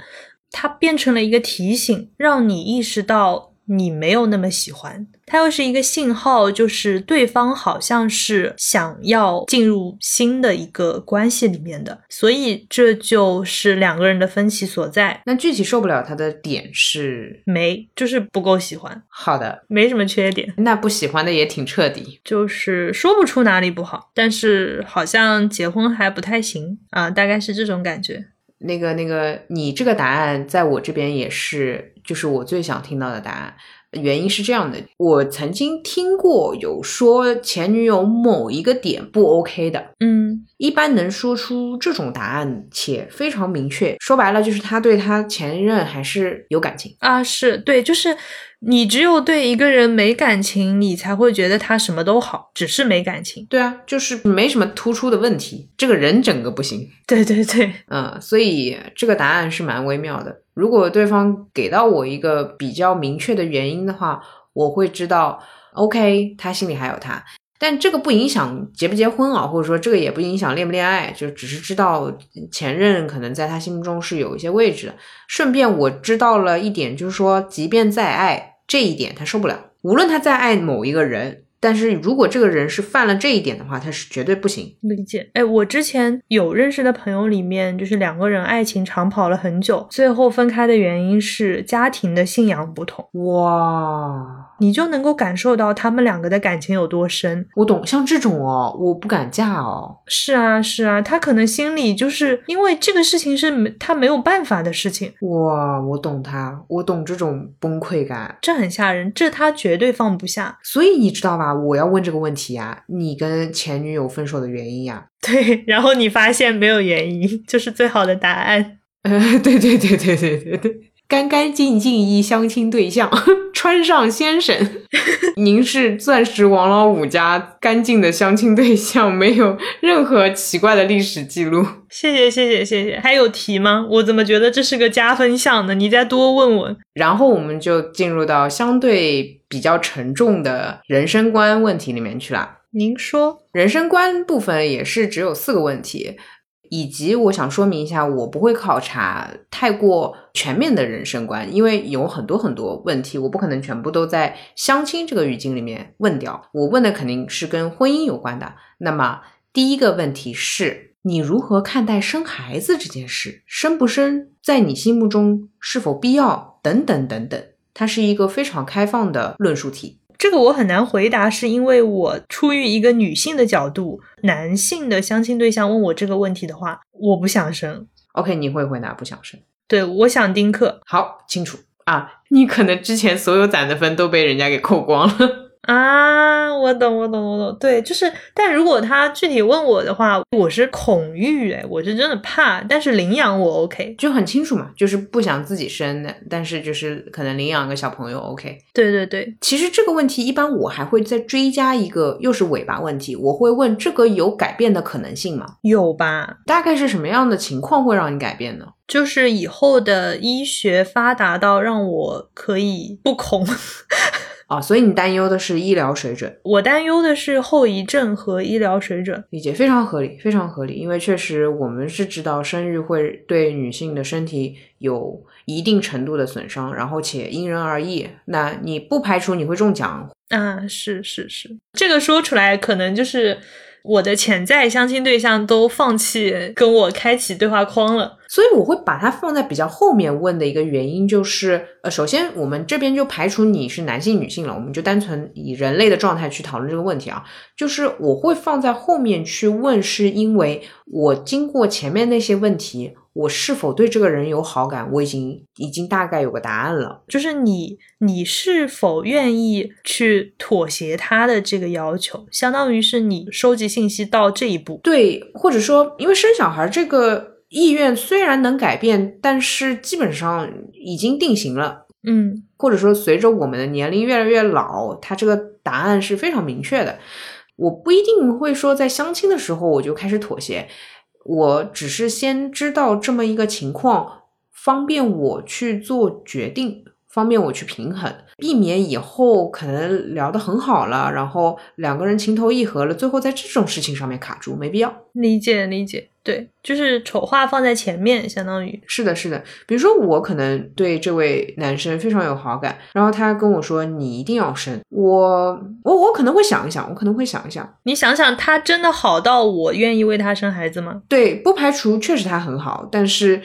它变成了一个提醒，让你意识到。你没有那么喜欢，它又是一个信号，就是对方好像是想要进入新的一个关系里面的，所以这就是两个人的分歧所在。那具体受不了他的点是没，就是不够喜欢。好的，没什么缺点。那不喜欢的也挺彻底，就是说不出哪里不好，但是好像结婚还不太行啊，大概是这种感觉。那个那个，你这个答案在我这边也是，就是我最想听到的答案。原因是这样的，我曾经听过有说前女友某一个点不 OK 的，嗯，一般能说出这种答案且非常明确，说白了就是他对他前任还是有感情啊，是对，就是。你只有对一个人没感情，你才会觉得他什么都好，只是没感情。对啊，就是没什么突出的问题，这个人整个不行。对对对，嗯，所以这个答案是蛮微妙的。如果对方给到我一个比较明确的原因的话，我会知道，OK，他心里还有他。但这个不影响结不结婚啊，或者说这个也不影响恋不恋爱，就只是知道前任可能在他心目中是有一些位置的。顺便我知道了一点，就是说，即便再爱。这一点他受不了，无论他再爱某一个人，但是如果这个人是犯了这一点的话，他是绝对不行。理解。哎，我之前有认识的朋友里面，就是两个人爱情长跑了很久，最后分开的原因是家庭的信仰不同。哇。你就能够感受到他们两个的感情有多深。我懂，像这种哦，我不敢嫁哦。是啊，是啊，他可能心里就是因为这个事情是没他没有办法的事情。哇，我懂他，我懂这种崩溃感，这很吓人，这他绝对放不下。所以你知道吧？我要问这个问题呀，你跟前女友分手的原因呀？对，然后你发现没有原因，就是最好的答案。呃，对对对对对对对。干干净净一相亲对象，穿上先生，您是钻石王老五家干净的相亲对象，没有任何奇怪的历史记录。谢谢谢谢谢谢，还有题吗？我怎么觉得这是个加分项呢？你再多问问。然后我们就进入到相对比较沉重的人生观问题里面去了。您说，人生观部分也是只有四个问题，以及我想说明一下，我不会考察太过全面的人生观，因为有很多很多问题，我不可能全部都在相亲这个语境里面问掉。我问的肯定是跟婚姻有关的。那么第一个问题是你如何看待生孩子这件事？生不生在你心目中是否必要？等等等等，它是一个非常开放的论述题。这个我很难回答，是因为我出于一个女性的角度，男性的相亲对象问我这个问题的话，我不想生。OK，你会回答不想生。对，我想丁克好，清楚啊。你可能之前所有攒的分都被人家给扣光了。啊，我懂，我懂，我懂。对，就是，但如果他具体问我的话，我是恐育，哎，我是真的怕。但是领养我 OK。就很清楚嘛，就是不想自己生的，但是就是可能领养个小朋友 OK。对对对，其实这个问题一般我还会再追加一个，又是尾巴问题，我会问这个有改变的可能性吗？有吧？大概是什么样的情况会让你改变呢？就是以后的医学发达到让我可以不恐。啊，所以你担忧的是医疗水准，我担忧的是后遗症和医疗水准。理解非常合理，非常合理。因为确实我们是知道生育会对女性的身体有一定程度的损伤，然后且因人而异。那你不排除你会中奖，啊，是是是，这个说出来可能就是我的潜在相亲对象都放弃跟我开启对话框了。所以我会把它放在比较后面问的一个原因就是，呃，首先我们这边就排除你是男性女性了，我们就单纯以人类的状态去讨论这个问题啊。就是我会放在后面去问，是因为我经过前面那些问题，我是否对这个人有好感，我已经已经大概有个答案了。就是你，你是否愿意去妥协他的这个要求，相当于是你收集信息到这一步。对，或者说，因为生小孩这个意愿虽然能改变，但是基本上已经定型了。嗯或者说随着我们的年龄越来越老，它这个答案是非常明确的。我不一定会说在相亲的时候我就开始妥协，我只是先知道这么一个情况，方便我去做决定，方便我去平衡，避免以后可能聊得很好了，然后两个人情投意合了，最后在这种事情上面卡住，没必要。理解理解，对，就是丑话放在前面，相当于是的，是的。比如说，我可能对这位男生非常有好感，然后他跟我说你一定要生，我我我可能会想一想，我可能会想一想，你想想，他真的好到我愿意为他生孩子吗？对，不排除确实他很好，但是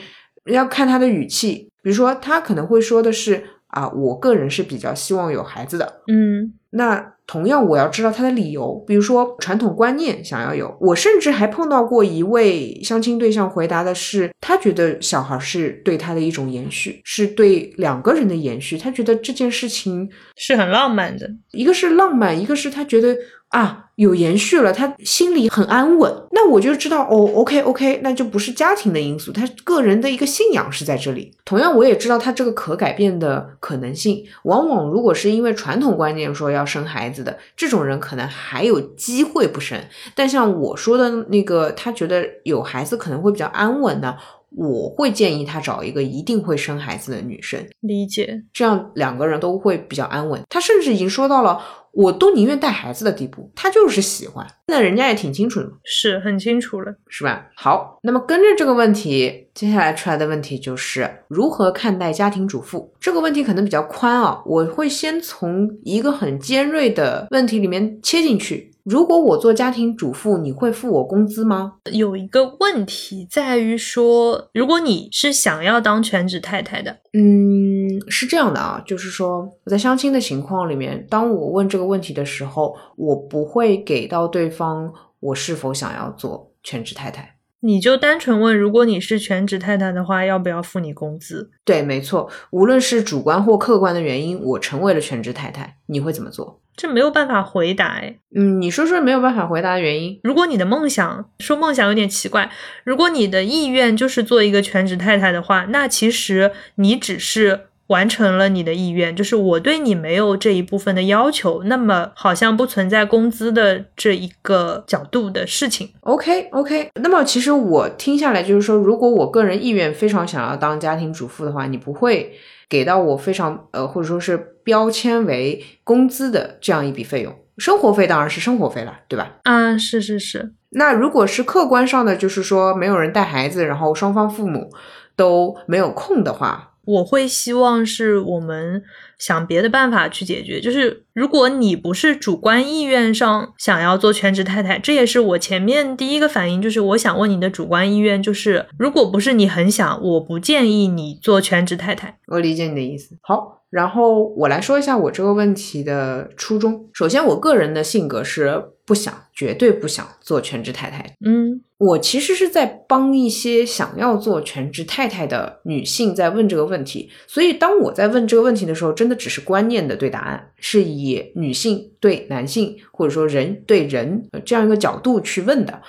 要看他的语气。比如说，他可能会说的是啊，我个人是比较希望有孩子的。嗯那同样，我要知道他的理由，比如说传统观念想要有。我甚至还碰到过一位相亲对象回答的是，他觉得小孩是对他的一种延续，是对两个人的延续。他觉得这件事情，是很浪漫的。一个是浪漫，一个是他觉得啊有延续了，他心里很安稳。那我就知道哦，OK OK，那就不是家庭的因素，他个人的一个信仰是在这里。同样，我也知道他这个可改变的可能性。往往如果是因为传统观念说要生孩子的这种人，可能还有机会不生。但像我说的那个，他觉得有孩子可能会比较安稳呢，我会建议他找一个一定会生孩子的女生，理解，这样两个人都会比较安稳。他甚至已经说到了我都宁愿带孩子的地步，他就是喜欢。那人家也挺清楚的嘛，是很清楚了。是吧？好，那么跟着这个问题，接下来出来的问题就是如何看待家庭主妇这个问题可能比较宽啊，我会先从一个很尖锐的问题里面切进去。如果我做家庭主妇，你会付我工资吗？有一个问题在于说，如果你是想要当全职太太的，嗯，是这样的啊，就是说我在相亲的情况里面，当我问这个问题的时候，我不会给到对方我是否想要做全职太太。你就单纯问，如果你是全职太太的话，要不要付你工资？对，没错，无论是主观或客观的原因，我成为了全职太太，你会怎么做？这没有办法回答哎。嗯，你说说没有办法回答的原因。如果你的梦想说梦想有点奇怪，如果你的意愿就是做一个全职太太的话，那其实你只是完成了你的意愿，就是我对你没有这一部分的要求，那么好像不存在工资的这一个角度的事情。OK OK，那么其实我听下来就是说，如果我个人意愿非常想要当家庭主妇的话，你不会给到我非常呃或者说是标签为工资的这样一笔费用。生活费当然是生活费了，对吧？嗯，是是是，那如果是客观上的，就是说没有人带孩子，然后双方父母都没有空的话，我会希望是我们想别的办法去解决。就是如果你不是主观意愿上想要做全职太太，这也是我前面第一个反应，就是我想问你的主观意愿，就是如果不是你很想，我不建议你做全职太太。我理解你的意思。好，然后我来说一下我这个问题的初衷。首先，我个人的性格是不想，绝对不想做全职太太。嗯我其实是在帮一些想要做全职太太的女性在问这个问题，所以当我在问这个问题的时候，真的只是观念的对答案，是以女性对男性或者说人对人呃这样一个角度去问的。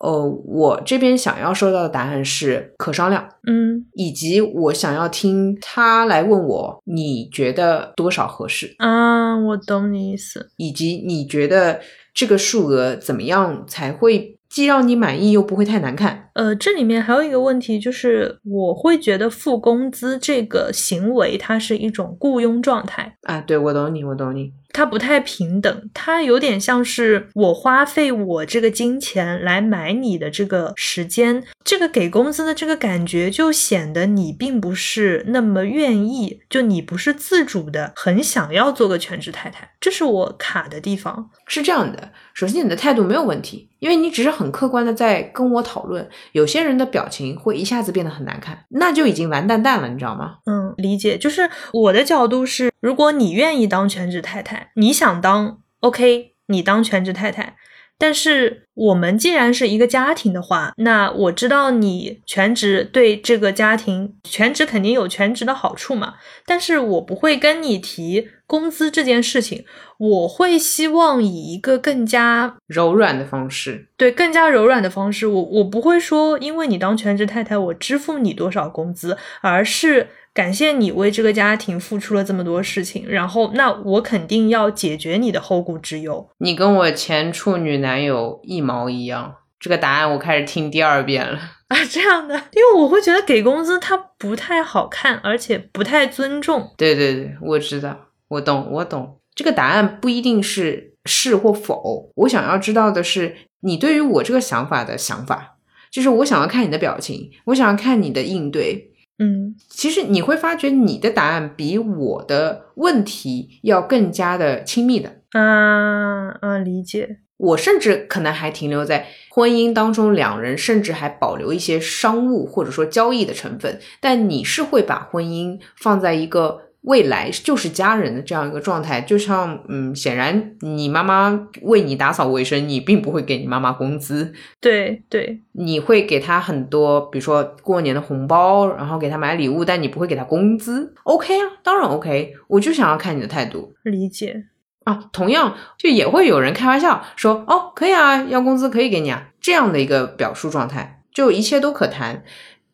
呃，我这边想要收到的答案是可商量，嗯以及我想要听他来问我你觉得多少合适，啊，我懂你意思。以及你觉得这个数额怎么样才会既让你满意又不会太难看。呃，这里面还有一个问题，就是我会觉得付工资这个行为，它是一种雇佣状态。啊，对我懂你，我懂你。它不太平等，它有点像是我花费我这个金钱来买你的这个时间，这个给工资的这个感觉就显得你并不是那么愿意，就你不是自主的，很想要做个全职太太，这是我卡的地方。是这样的，首先你的态度没有问题，因为你只是很客观的在跟我讨论。有些人的表情会一下子变得很难看，那就已经完蛋蛋了，你知道吗？嗯，理解。就是我的角度是，如果你愿意当全职太太，你想当，OK，你当全职太太。但是我们既然是一个家庭的话，那我知道你全职对这个家庭，全职肯定有全职的好处嘛。但是我不会跟你提工资这件事情，我会希望以一个更加柔软的方式，对更加柔软的方式，我我不会说因为你当全职太太，我支付你多少工资，而是感谢你为这个家庭付出了这么多事情，然后那我肯定要解决你的后顾之忧。你跟我前处女男友一毛一样。这个答案我开始听第二遍了。啊，这样的，因为我会觉得给工资它不太好看，而且不太尊重。对对对，我知道，我懂，我懂。这个答案不一定是是或否，我想要知道的是你对于我这个想法的想法，就是我想要看你的表情，我想要看你的应对。嗯其实你会发觉你的答案比我的问题要更加的亲密的。啊啊，理解。我甚至可能还停留在婚姻当中，两人甚至还保留一些商务或者说交易的成分，但你是会把婚姻放在一个未来就是家人的这样一个状态，就像嗯，显然你妈妈为你打扫卫生，你并不会给你妈妈工资，对对，你会给她很多，比如说过年的红包，然后给她买礼物，但你不会给她工资。OK 啊，当然 OK，我就想要看你的态度。理解。啊，同样就也会有人开玩笑说，哦，可以啊，要工资可以给你啊，这样的一个表述状态，就一切都可谈。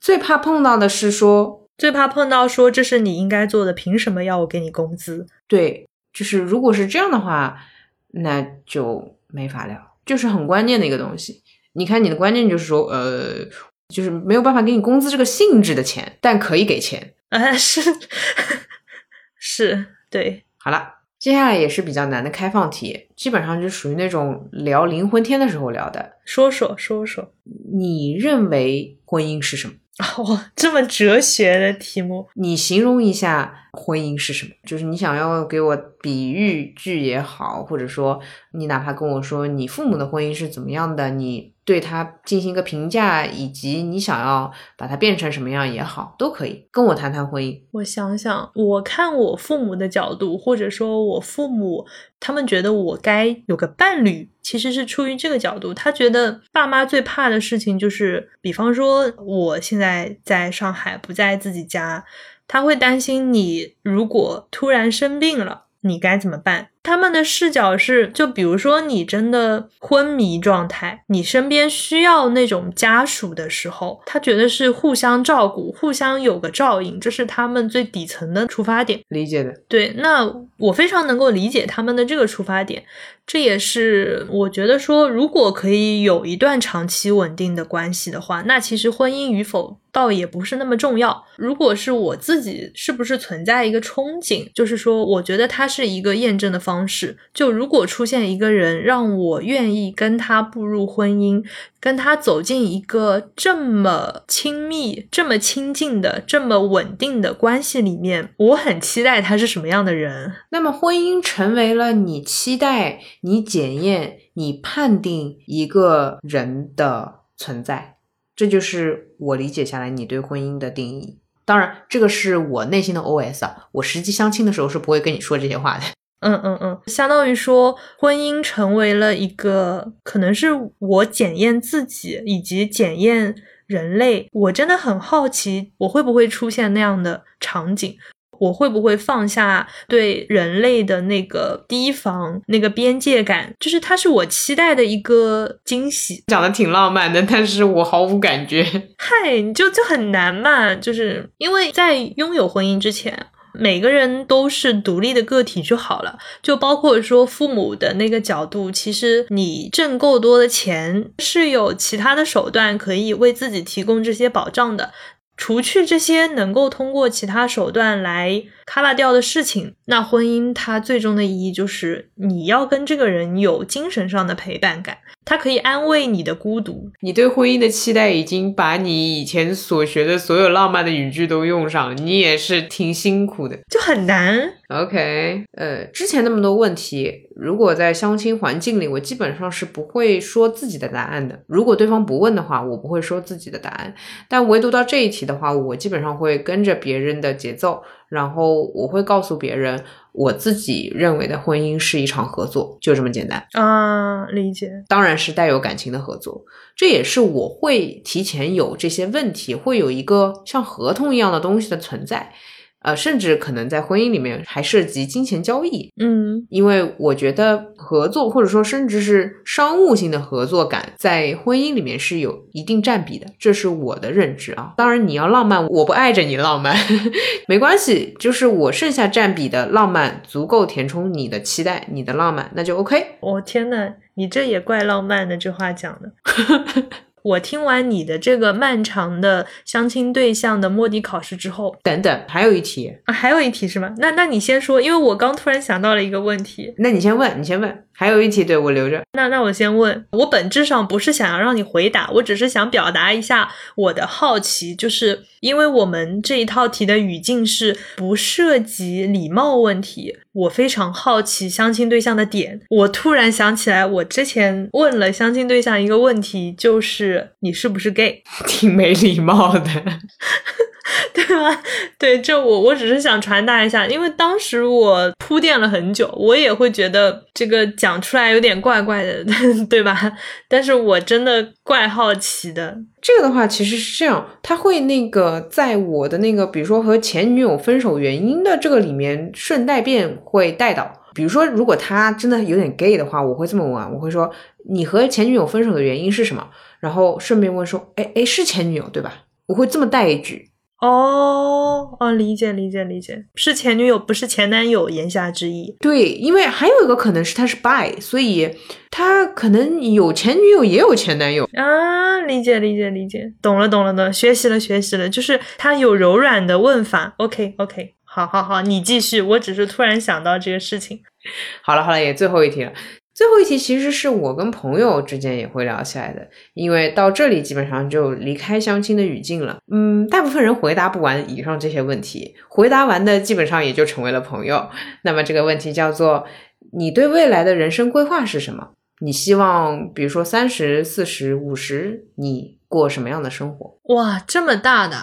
最怕碰到的是说，最怕碰到说这是你应该做的，凭什么要我给你工资？对，就是如果是这样的话，那就没法聊，就是很关键的一个东西。你看你的观念就是说，呃，就是没有办法给你工资这个性质的钱，但可以给钱。啊，是 是，对，好了。接下来也是比较难的开放题，基本上就属于那种聊灵魂天的时候聊的。说说说说，你认为婚姻是什么？啊，哇，这么哲学的题目，你形容一下婚姻是什么？就是你想要给我比喻句也好，或者说你哪怕跟我说你父母的婚姻是怎么样的，你对他进行一个评价，以及你想要把它变成什么样也好，都可以跟我谈谈婚姻。我想想，我看我父母的角度，或者说我父母他们觉得我该有个伴侣，其实是出于这个角度。他觉得爸妈最怕的事情就是，比方说我现在在上海不在自己家，他会担心你如果突然生病了，你该怎么办？他们的视角是，就比如说你真的昏迷状态，你身边需要那种家属的时候，他觉得是互相照顾，互相有个照应，这是他们最底层的出发点。理解的。对，那我非常能够理解他们的这个出发点。这也是我觉得说，如果可以有一段长期稳定的关系的话，那其实婚姻与否倒也不是那么重要。如果是我自己，是不是存在一个憧憬，就是说，我觉得它是一个验证的方式。就如果出现一个人让我愿意跟他步入婚姻，跟他走进一个这么亲密、这么亲近的、这么稳定的关系里面，我很期待他是什么样的人。那么，婚姻成为了你期待。你检验、你判定一个人的存在，这就是我理解下来你对婚姻的定义。当然，这个是我内心的 OS 啊。我实际相亲的时候是不会跟你说这些话的。嗯嗯嗯，相当于说，婚姻成为了一个可能是我检验自己以及检验人类。我真的很好奇，我会不会出现那样的场景。我会不会放下对人类的那个提防、那个边界感？就是它是我期待的一个惊喜。讲的挺浪漫的，但是我毫无感觉。嗨，你就就很难嘛，就是因为在拥有婚姻之前，每个人都是独立的个体就好了。就包括说父母的那个角度，其实你挣够多的钱，是有其他的手段可以为自己提供这些保障的。除去这些能够通过其他手段来 cover 掉的事情，那婚姻它最终的意义就是你要跟这个人有精神上的陪伴感，它可以安慰你的孤独。你对婚姻的期待已经把你以前所学的所有浪漫的语句都用上了，你也是挺辛苦的，就很难。OK，呃，之前那么多问题，如果在相亲环境里，我基本上是不会说自己的答案的。如果对方不问的话，我不会说自己的答案。但唯独到这一题的话，我基本上会跟着别人的节奏，然后我会告诉别人，我自己认为的婚姻是一场合作，就这么简单啊。理解，当然是带有感情的合作。这也是我会提前有这些问题，会有一个像合同一样的东西的存在。呃，甚至可能在婚姻里面还涉及金钱交易，嗯，因为我觉得合作或者说甚至是商务性的合作感，在婚姻里面是有一定占比的，这是我的认知啊。当然你要浪漫，我不碍着你浪漫，没关系，就是我剩下占比的浪漫足够填充你的期待，你的浪漫那就 OK。我天呐，你这也怪浪漫的，这话讲的。我听完你的这个漫长的相亲对象的摸底考试之后，等等，还有一题啊，还有一题是吗？那那你先说，因为我刚突然想到了一个问题。那你先问，你先问。还有一题，对我留着。那那我先问，我本质上不是想要让你回答，我只是想表达一下我的好奇，就是因为我们这一套题的语境是不涉及礼貌问题，我非常好奇相亲对象的点。我突然想起来，我之前问了相亲对象一个问题，就是你是不是 gay？挺没礼貌的。对吧？对，这我我只是想传达一下，因为当时我铺垫了很久，我也会觉得这个讲出来有点怪怪的，对吧？但是我真的怪好奇的。这个的话其实是这样，他会那个在我的那个，比如说和前女友分手原因的这个里面顺带便会带到。比如说，如果他真的有点 gay 的话，我会这么问，我会说你和前女友分手的原因是什么？然后顺便问说，哎哎，是前女友对吧？我会这么带一句。哦哦，理解理解理解，是前女友不是前男友，言下之意。对，因为还有一个可能是他是 bi，所以他可能有前女友也有前男友啊。理解理解理解，懂了懂了懂，学习了学习了，就是他有柔软的问法。OK OK，好好好，你继续，我只是突然想到这个事情。好了好了，也最后一题了。最后一题其实是我跟朋友之间也会聊起来的，因为到这里基本上就离开相亲的语境了。嗯，大部分人回答不完以上这些问题，回答完的基本上也就成为了朋友。那么这个问题叫做：你对未来的人生规划是什么？你希望，比如说三十四十五十，你过什么样的生活？哇，这么大的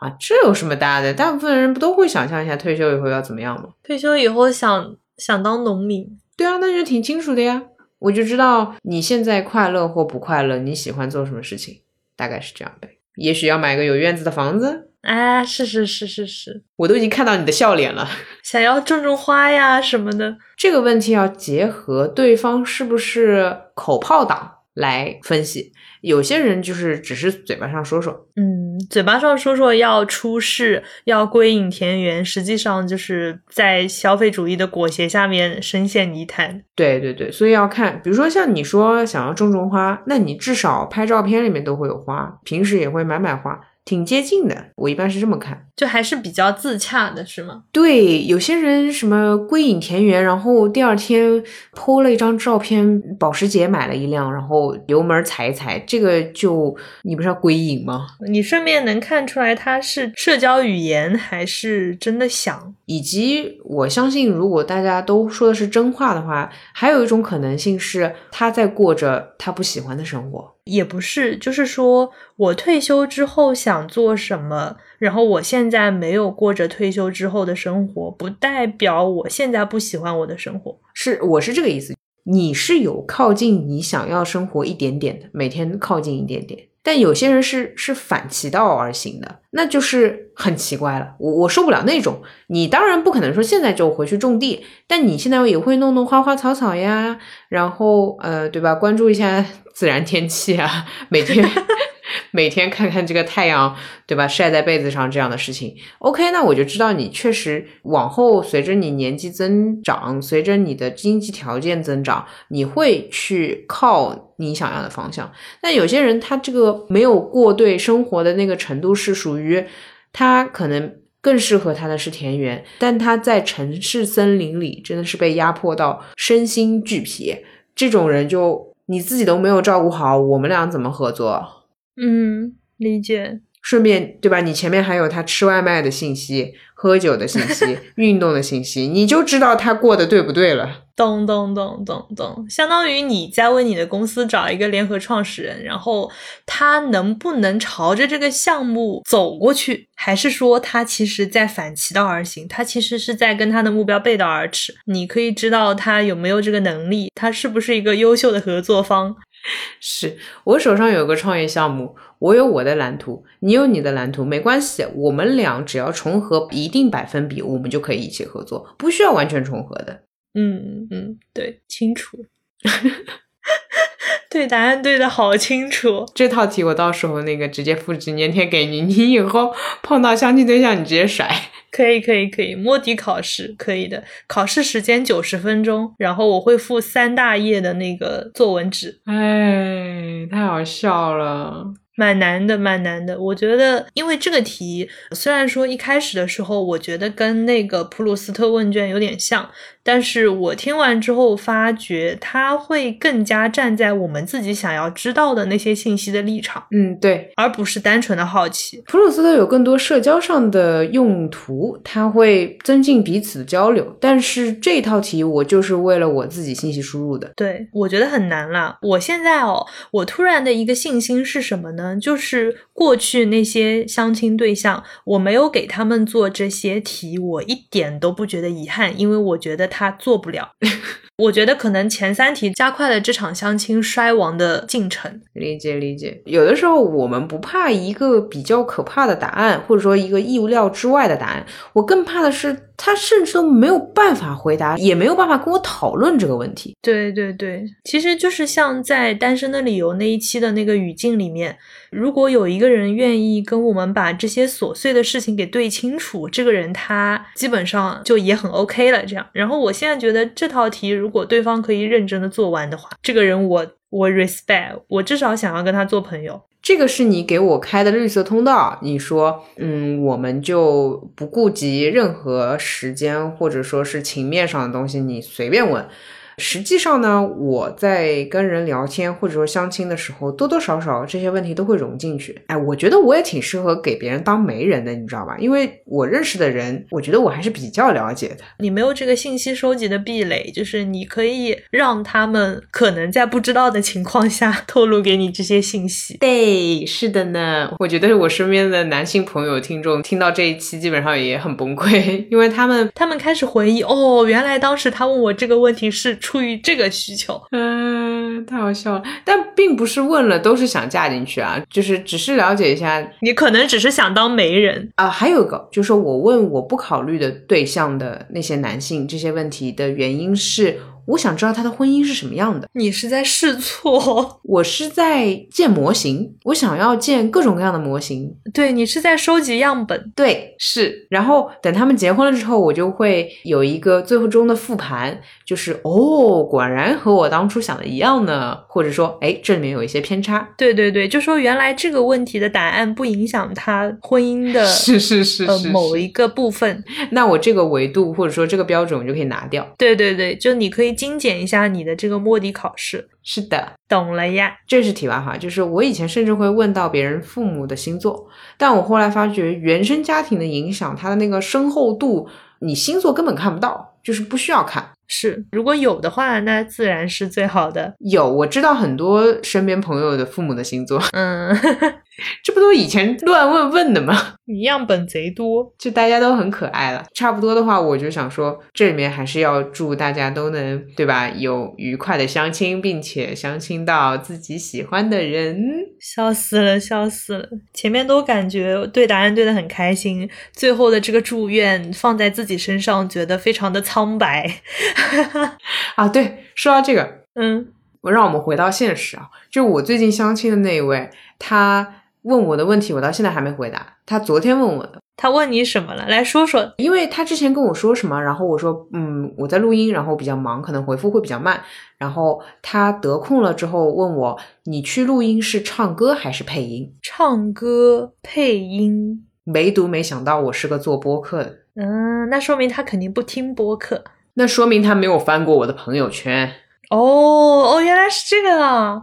啊！这有什么大的？大部分人不都会想象一下退休以后要怎么样吗？退休以后想想当农民。对啊，那就挺清楚的呀，我就知道你现在快乐或不快乐，你喜欢做什么事情，大概是这样呗。也许要买个有院子的房子，哎，是是是是是，我都已经看到你的笑脸了。想要种种花呀什么的，这个问题要结合对方是不是口炮党来分析。有些人就是只是嘴巴上说说，嗯，嘴巴上说说要出世，要归隐田园，实际上就是在消费主义的裹挟下面深陷泥潭。对对对，所以要看，比如说像你说想要种种花，那你至少拍照片里面都会有花，平时也会买买花。挺接近的，我一般是这么看，就还是比较自洽的，是吗？对，有些人什么归隐田园，然后第二天 po 了一张照片，保时捷买了一辆，然后油门踩一踩，这个就你不是要归隐吗？你顺便能看出来他是社交语言还是真的想？以及我相信，如果大家都说的是真话的话，还有一种可能性是他在过着他不喜欢的生活。也不是，就是说我退休之后想做什么，然后我现在没有过着退休之后的生活，不代表我现在不喜欢我的生活。是，我是这个意思。你是有靠近你想要生活一点点的，每天靠近一点点。但有些人是是反其道而行的，那就是很奇怪了。我我受不了那种。你当然不可能说现在就回去种地，但你现在也会弄弄花花草草呀，然后呃，对吧？关注一下 自然天气啊，每天。每天看看这个太阳，对吧？晒在被子上这样的事情，OK，那我就知道你确实往后随着你年纪增长，随着你的经济条件增长，你会去靠你想要的方向。但有些人他这个没有过对生活的那个程度是属于他可能更适合他的是田园，但他在城市森林里真的是被压迫到身心俱疲。这种人就你自己都没有照顾好，我们俩怎么合作？嗯，理解。顺便，对吧？你前面还有他吃外卖的信息、喝酒的信息、运动的信息，你就知道他过得对不对了。咚咚咚咚咚，相当于你在为你的公司找一个联合创始人，然后他能不能朝着这个项目走过去，还是说他其实在反其道而行？他其实是在跟他的目标背道而驰。你可以知道他有没有这个能力，他是不是一个优秀的合作方。是我手上有个创业项目，我有我的蓝图，你有你的蓝图，没关系，我们俩只要重合一定百分比，我们就可以一起合作，不需要完全重合的。嗯嗯嗯，对，清楚。对，答案对的好清楚。这套题我到时候那个直接复制粘贴给你，你以后碰到相亲对象，你直接甩。可以可以可以，摸底考试可以的，考试时间九十分钟，然后我会附三大页的那个作文纸。哎，太好笑了。蛮难的，蛮难的。我觉得，因为这个题虽然说一开始的时候，我觉得跟那个普鲁斯特问卷有点像，但是我听完之后发觉，他会更加站在我们自己想要知道的那些信息的立场。嗯，对，而不是单纯的好奇。普鲁斯特有更多社交上的用途，它会增进彼此的交流。但是这套题我就是为了我自己信息输入的。对，我觉得很难了。我现在哦，我突然的一个信心是什么呢？就是过去那些相亲对象，我没有给他们做这些题，我一点都不觉得遗憾，因为我觉得他他做不了。我觉得可能前三题加快了这场相亲衰亡的进程。理解理解，有的时候我们不怕一个比较可怕的答案，或者说一个意料之外的答案，我更怕的是他甚至都没有办法回答，也没有办法跟我讨论这个问题。对对对，其实就是像在《单身的理由》那一期的那个语境里面。如果有一个人愿意跟我们把这些琐碎的事情给对清楚，这个人他基本上就也很 OK 了。这样，然后我现在觉得这套题，如果对方可以认真的做完的话，这个人我我 respect，我至少想要跟他做朋友。这个是你给我开的绿色通道，你说，嗯，我们就不顾及任何时间或者说是情面上的东西，你随便问。实际上呢，我在跟人聊天或者说相亲的时候，多多少少这些问题都会融进去。哎，我觉得我也挺适合给别人当媒人的，你知道吧？因为我认识的人，我觉得我还是比较了解的。你没有这个信息收集的壁垒，就是你可以让他们可能在不知道的情况下透露给你这些信息。对，是的呢。我觉得我身边的男性朋友听众听到这一期，基本上也很崩溃，因为他们他们开始回忆，哦，原来当时他问我这个问题是。出于这个需求。嗯，太好笑了。但并不是问了都是想嫁进去啊，就是只是了解一下你可能只是想当媒人，啊。还有一个就是我问我不考虑的对象的那些男性这些问题的原因是，我想知道他的婚姻是什么样的。你是在试错，我是在建模型，我想要建各种各样的模型。对你是在收集样本。对，是。然后等他们结婚了之后，我就会有一个最后中的复盘，就是哦，果然和我当初想的一样呢，或者说，哎，这里面有一些偏差。对对对，就说原来这个问题的答案不影响他婚姻的 是是是是呃某一个部分。那我这个维度或者说这个标准，我就可以拿掉。对对对，就你可以精简一下你的这个摸底考试。是的，懂了呀？这是题外话，就是我以前甚至会问到别人父母的星座，但我后来发觉原生家庭的影响，它的那个深厚度，你星座根本看不到，就是不需要看。是，如果有的话，那自然是最好的。有，我知道很多身边朋友的父母的星座，嗯，这不都以前乱问问的吗？你样本贼多。就大家都很可爱了。差不多的话，我就想说，这里面还是要祝大家都能，对吧？有愉快的相亲，并且相亲到自己喜欢的人。笑死了，笑死了！前面都感觉对答案对的很开心，最后的这个祝愿放在自己身上，觉得非常的苍白。啊，对，说到这个，嗯，我让我们回到现实啊，就我最近相亲的那一位，他问我的问题，我到现在还没回答。他昨天问我的，他问你什么了？来说说。因为他之前跟我说什么，然后我说，嗯，我在录音，然后比较忙，可能回复会比较慢。然后他得空了之后问我，你去录音是唱歌还是配音？唱歌配音，唯独没想到我是个做播客的，嗯，那说明他肯定不听播客。那说明他没有翻过我的朋友圈。哦哦，原来是这个啊，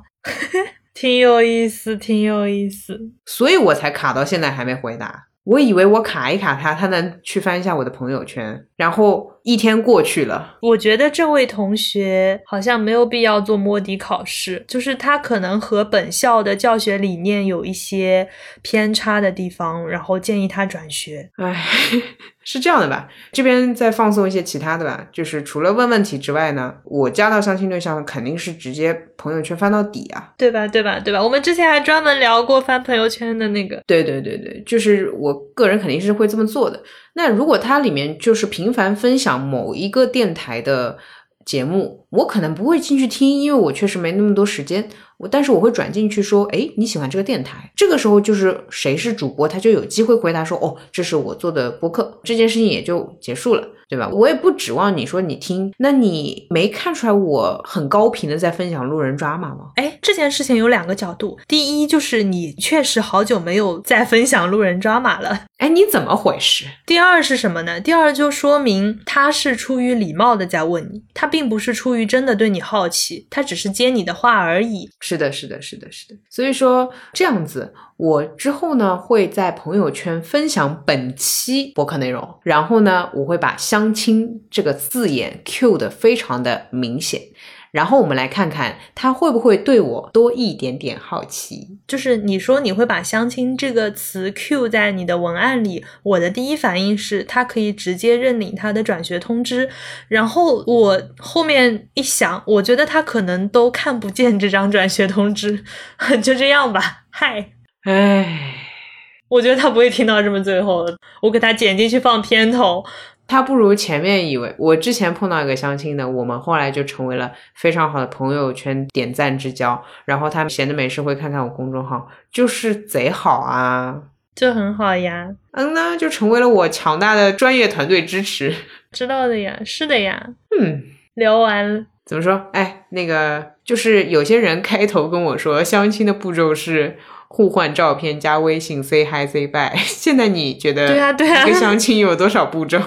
挺有意思，挺有意思。所以我才卡到现在还没回答。我以为我卡一卡他，他能去翻一下我的朋友圈。然后一天过去了，我觉得这位同学好像没有必要做摸底考试，就是他可能和本校的教学理念有一些偏差的地方，然后建议他转学。唉，是这样的吧？这边再放松一些其他的吧，就是除了问问题之外呢，我加到相亲对象肯定是直接朋友圈翻到底啊。对吧？对吧？对吧？我们之前还专门聊过翻朋友圈的那个。对对对对，就是我个人肯定是会这么做的。那如果它里面就是频繁分享某一个电台的节目，我可能不会进去听，因为我确实没那么多时间。我但是我会转进去说，诶，你喜欢这个电台？这个时候就是谁是主播，他就有机会回答说，哦，这是我做的播客，这件事情也就结束了，对吧？我也不指望你说你听，那你没看出来我很高频的在分享路人抓马吗？哎，这件事情有两个角度，第一就是你确实好久没有再分享路人抓马了。哎，你怎么回事？第二是什么呢？第二就说明他是出于礼貌的在问你，他并不是出于真的对你好奇，他只是接你的话而已。是的，是的，是的，是的。所以说这样子，我之后呢会在朋友圈分享本期博客内容，然后呢我会把“相亲”这个字眼 Q 的非常的明显，然后我们来看看他会不会对我多一点点好奇。就是你说你会把“相亲”这个词 Q 在你的文案里，我的第一反应是他可以直接认领他的转学通知，然后我后面一想，我觉得他可能都看不见这张转学通知，就这样吧。嗨，唉，我觉得他不会听到这么最后的，我给他剪进去放片头。他不如前面以为。我之前碰到一个相亲的，我们后来就成为了非常好的朋友圈点赞之交。然后他闲着没事会看看我公众号，就是贼好啊。这很好呀，嗯呢，就成为了我强大的专业团队支持。知道的呀，是的呀。嗯，聊完了，怎么说？哎，那个就是有些人开头跟我说，相亲的步骤是互换照片、加微信、say hi、say bye。现在你觉得对啊对啊一个相亲有多少步骤？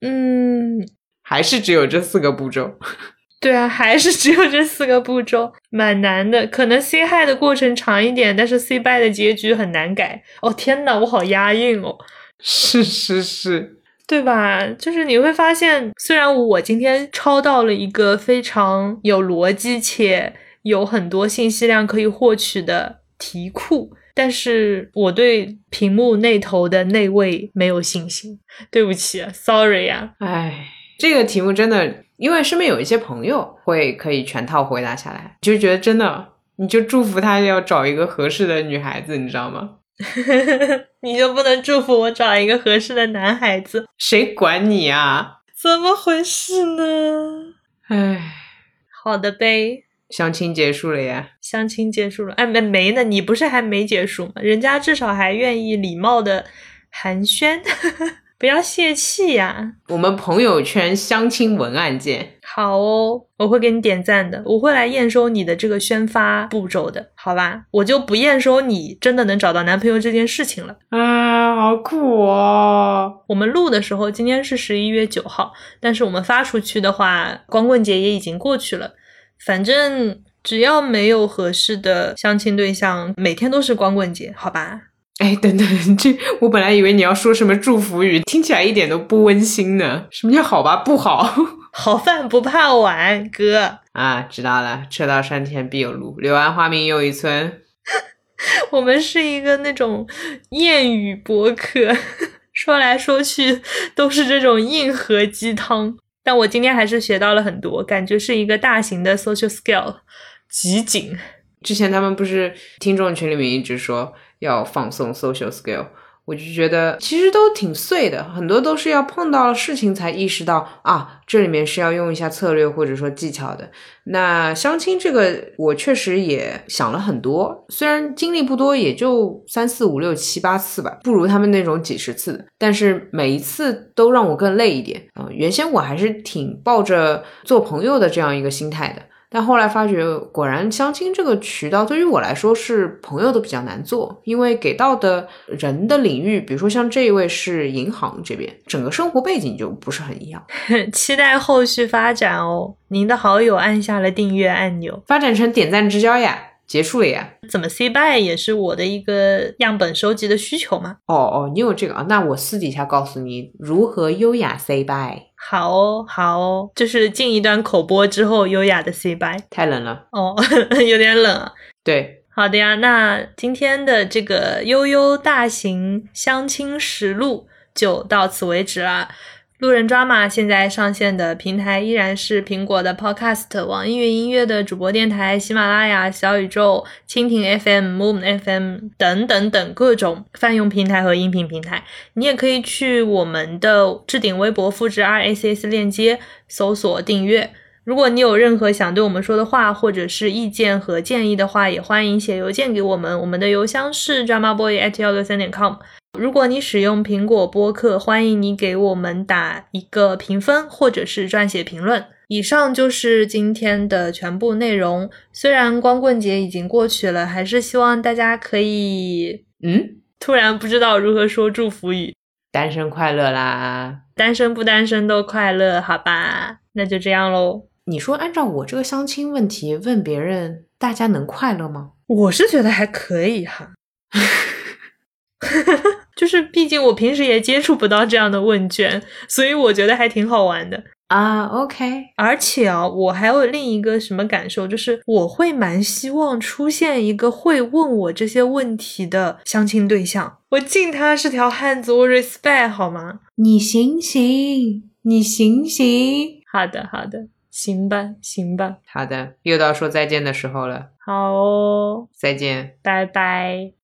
嗯，还是只有这四个步骤？对啊，还是只有这四个步骤，蛮难的。可能 say hi 的过程长一点，但是 say bye 的结局很难改。哦天呐，我好押韵哦，是是是，对吧？就是你会发现，虽然我今天抄到了一个非常有逻辑且有很多信息量可以获取的题库。但是我对屏幕那头的那位没有信心，对不起，sorry 啊。哎，这个题目真的，因为身边有一些朋友会可以全套回答下来，就觉得真的，你就祝福他要找一个合适的女孩子，你知道吗？你就不能祝福我找一个合适的男孩子？谁管你啊？怎么回事呢？唉，好的呗，相亲结束了呀。相亲结束了，哎，没没呢，你不是还没结束吗？人家至少还愿意礼貌的寒暄，不要泄气呀。我们朋友圈相亲文案见。好哦，我会给你点赞的，我会来验收你的这个宣发步骤的，好吧？我就不验收你真的能找到男朋友这件事情了。啊，好苦哦！我们录的时候，今天是十一月九号，但是我们发出去的话，光棍节也已经过去了。反正只要没有合适的相亲对象，每天都是光棍节，好吧？哎，等等，这我本来以为你要说什么祝福语，听起来一点都不温馨呢。什么叫好吧？不好。好饭不怕晚，哥啊，知道了。车到山前必有路，柳暗花明又一村。我们是一个那种谚语博客，说来说去都是这种硬核鸡汤。但我今天还是学到了很多，感觉是一个大型的 social skill 集锦。之前他们不是听众群里面一直说要放松 social skill。我就觉得其实都挺碎的，很多都是要碰到了事情才意识到啊，这里面是要用一下策略或者说技巧的。那相亲这个，我确实也想了很多，虽然经历不多，也就三四五六七八次吧，不如他们那种几十次，但是每一次都让我更累一点啊。原先我还是挺抱着做朋友的这样一个心态的。但后来发觉，果然相亲这个渠道对于我来说是朋友都比较难做，因为给到的人的领域，比如说像这一位是银行这边，整个生活背景就不是很一样。期待后续发展哦！您的好友按下了订阅按钮，发展成点赞之交呀。结束了呀？怎么 say bye 也是我的一个样本收集的需求吗？哦哦，你有这个啊？那我私底下告诉你如何优雅 say bye。好哦，好哦，就是进一段口播之后优雅的 say bye。太冷了哦，有点冷啊。对，好的呀。那今天的这个悠悠大型相亲实录就到此为止了。路人抓马现在上线的平台依然是苹果的 Podcast、网易云音乐的主播电台、喜马拉雅、小宇宙、蜻蜓 FM、Moon FM 等等等各种泛用平台和音频平台。你也可以去我们的置顶微博复制 RSS 链接，搜索订阅。如果你有任何想对我们说的话，或者是意见和建议的话，也欢迎写邮件给我们。我们的邮箱是 dramaboy at 幺六三点 com。如果你使用苹果播客，欢迎你给我们打一个评分，或者是撰写评论。以上就是今天的全部内容。虽然光棍节已经过去了，还是希望大家可以……嗯，突然不知道如何说祝福语。单身快乐啦！单身不单身都快乐，好吧？那就这样喽。你说按照我这个相亲问题问别人，大家能快乐吗？我是觉得还可以哈。就是，毕竟我平时也接触不到这样的问卷，所以我觉得还挺好玩的啊。OK，而且啊，我还有另一个什么感受，就是我会蛮希望出现一个会问我这些问题的相亲对象。我敬他是条汉子，我 respect 好吗？你行行，你行行。好的，好的，行吧，行吧。好的，又到说再见的时候了。好哦，再见，拜拜。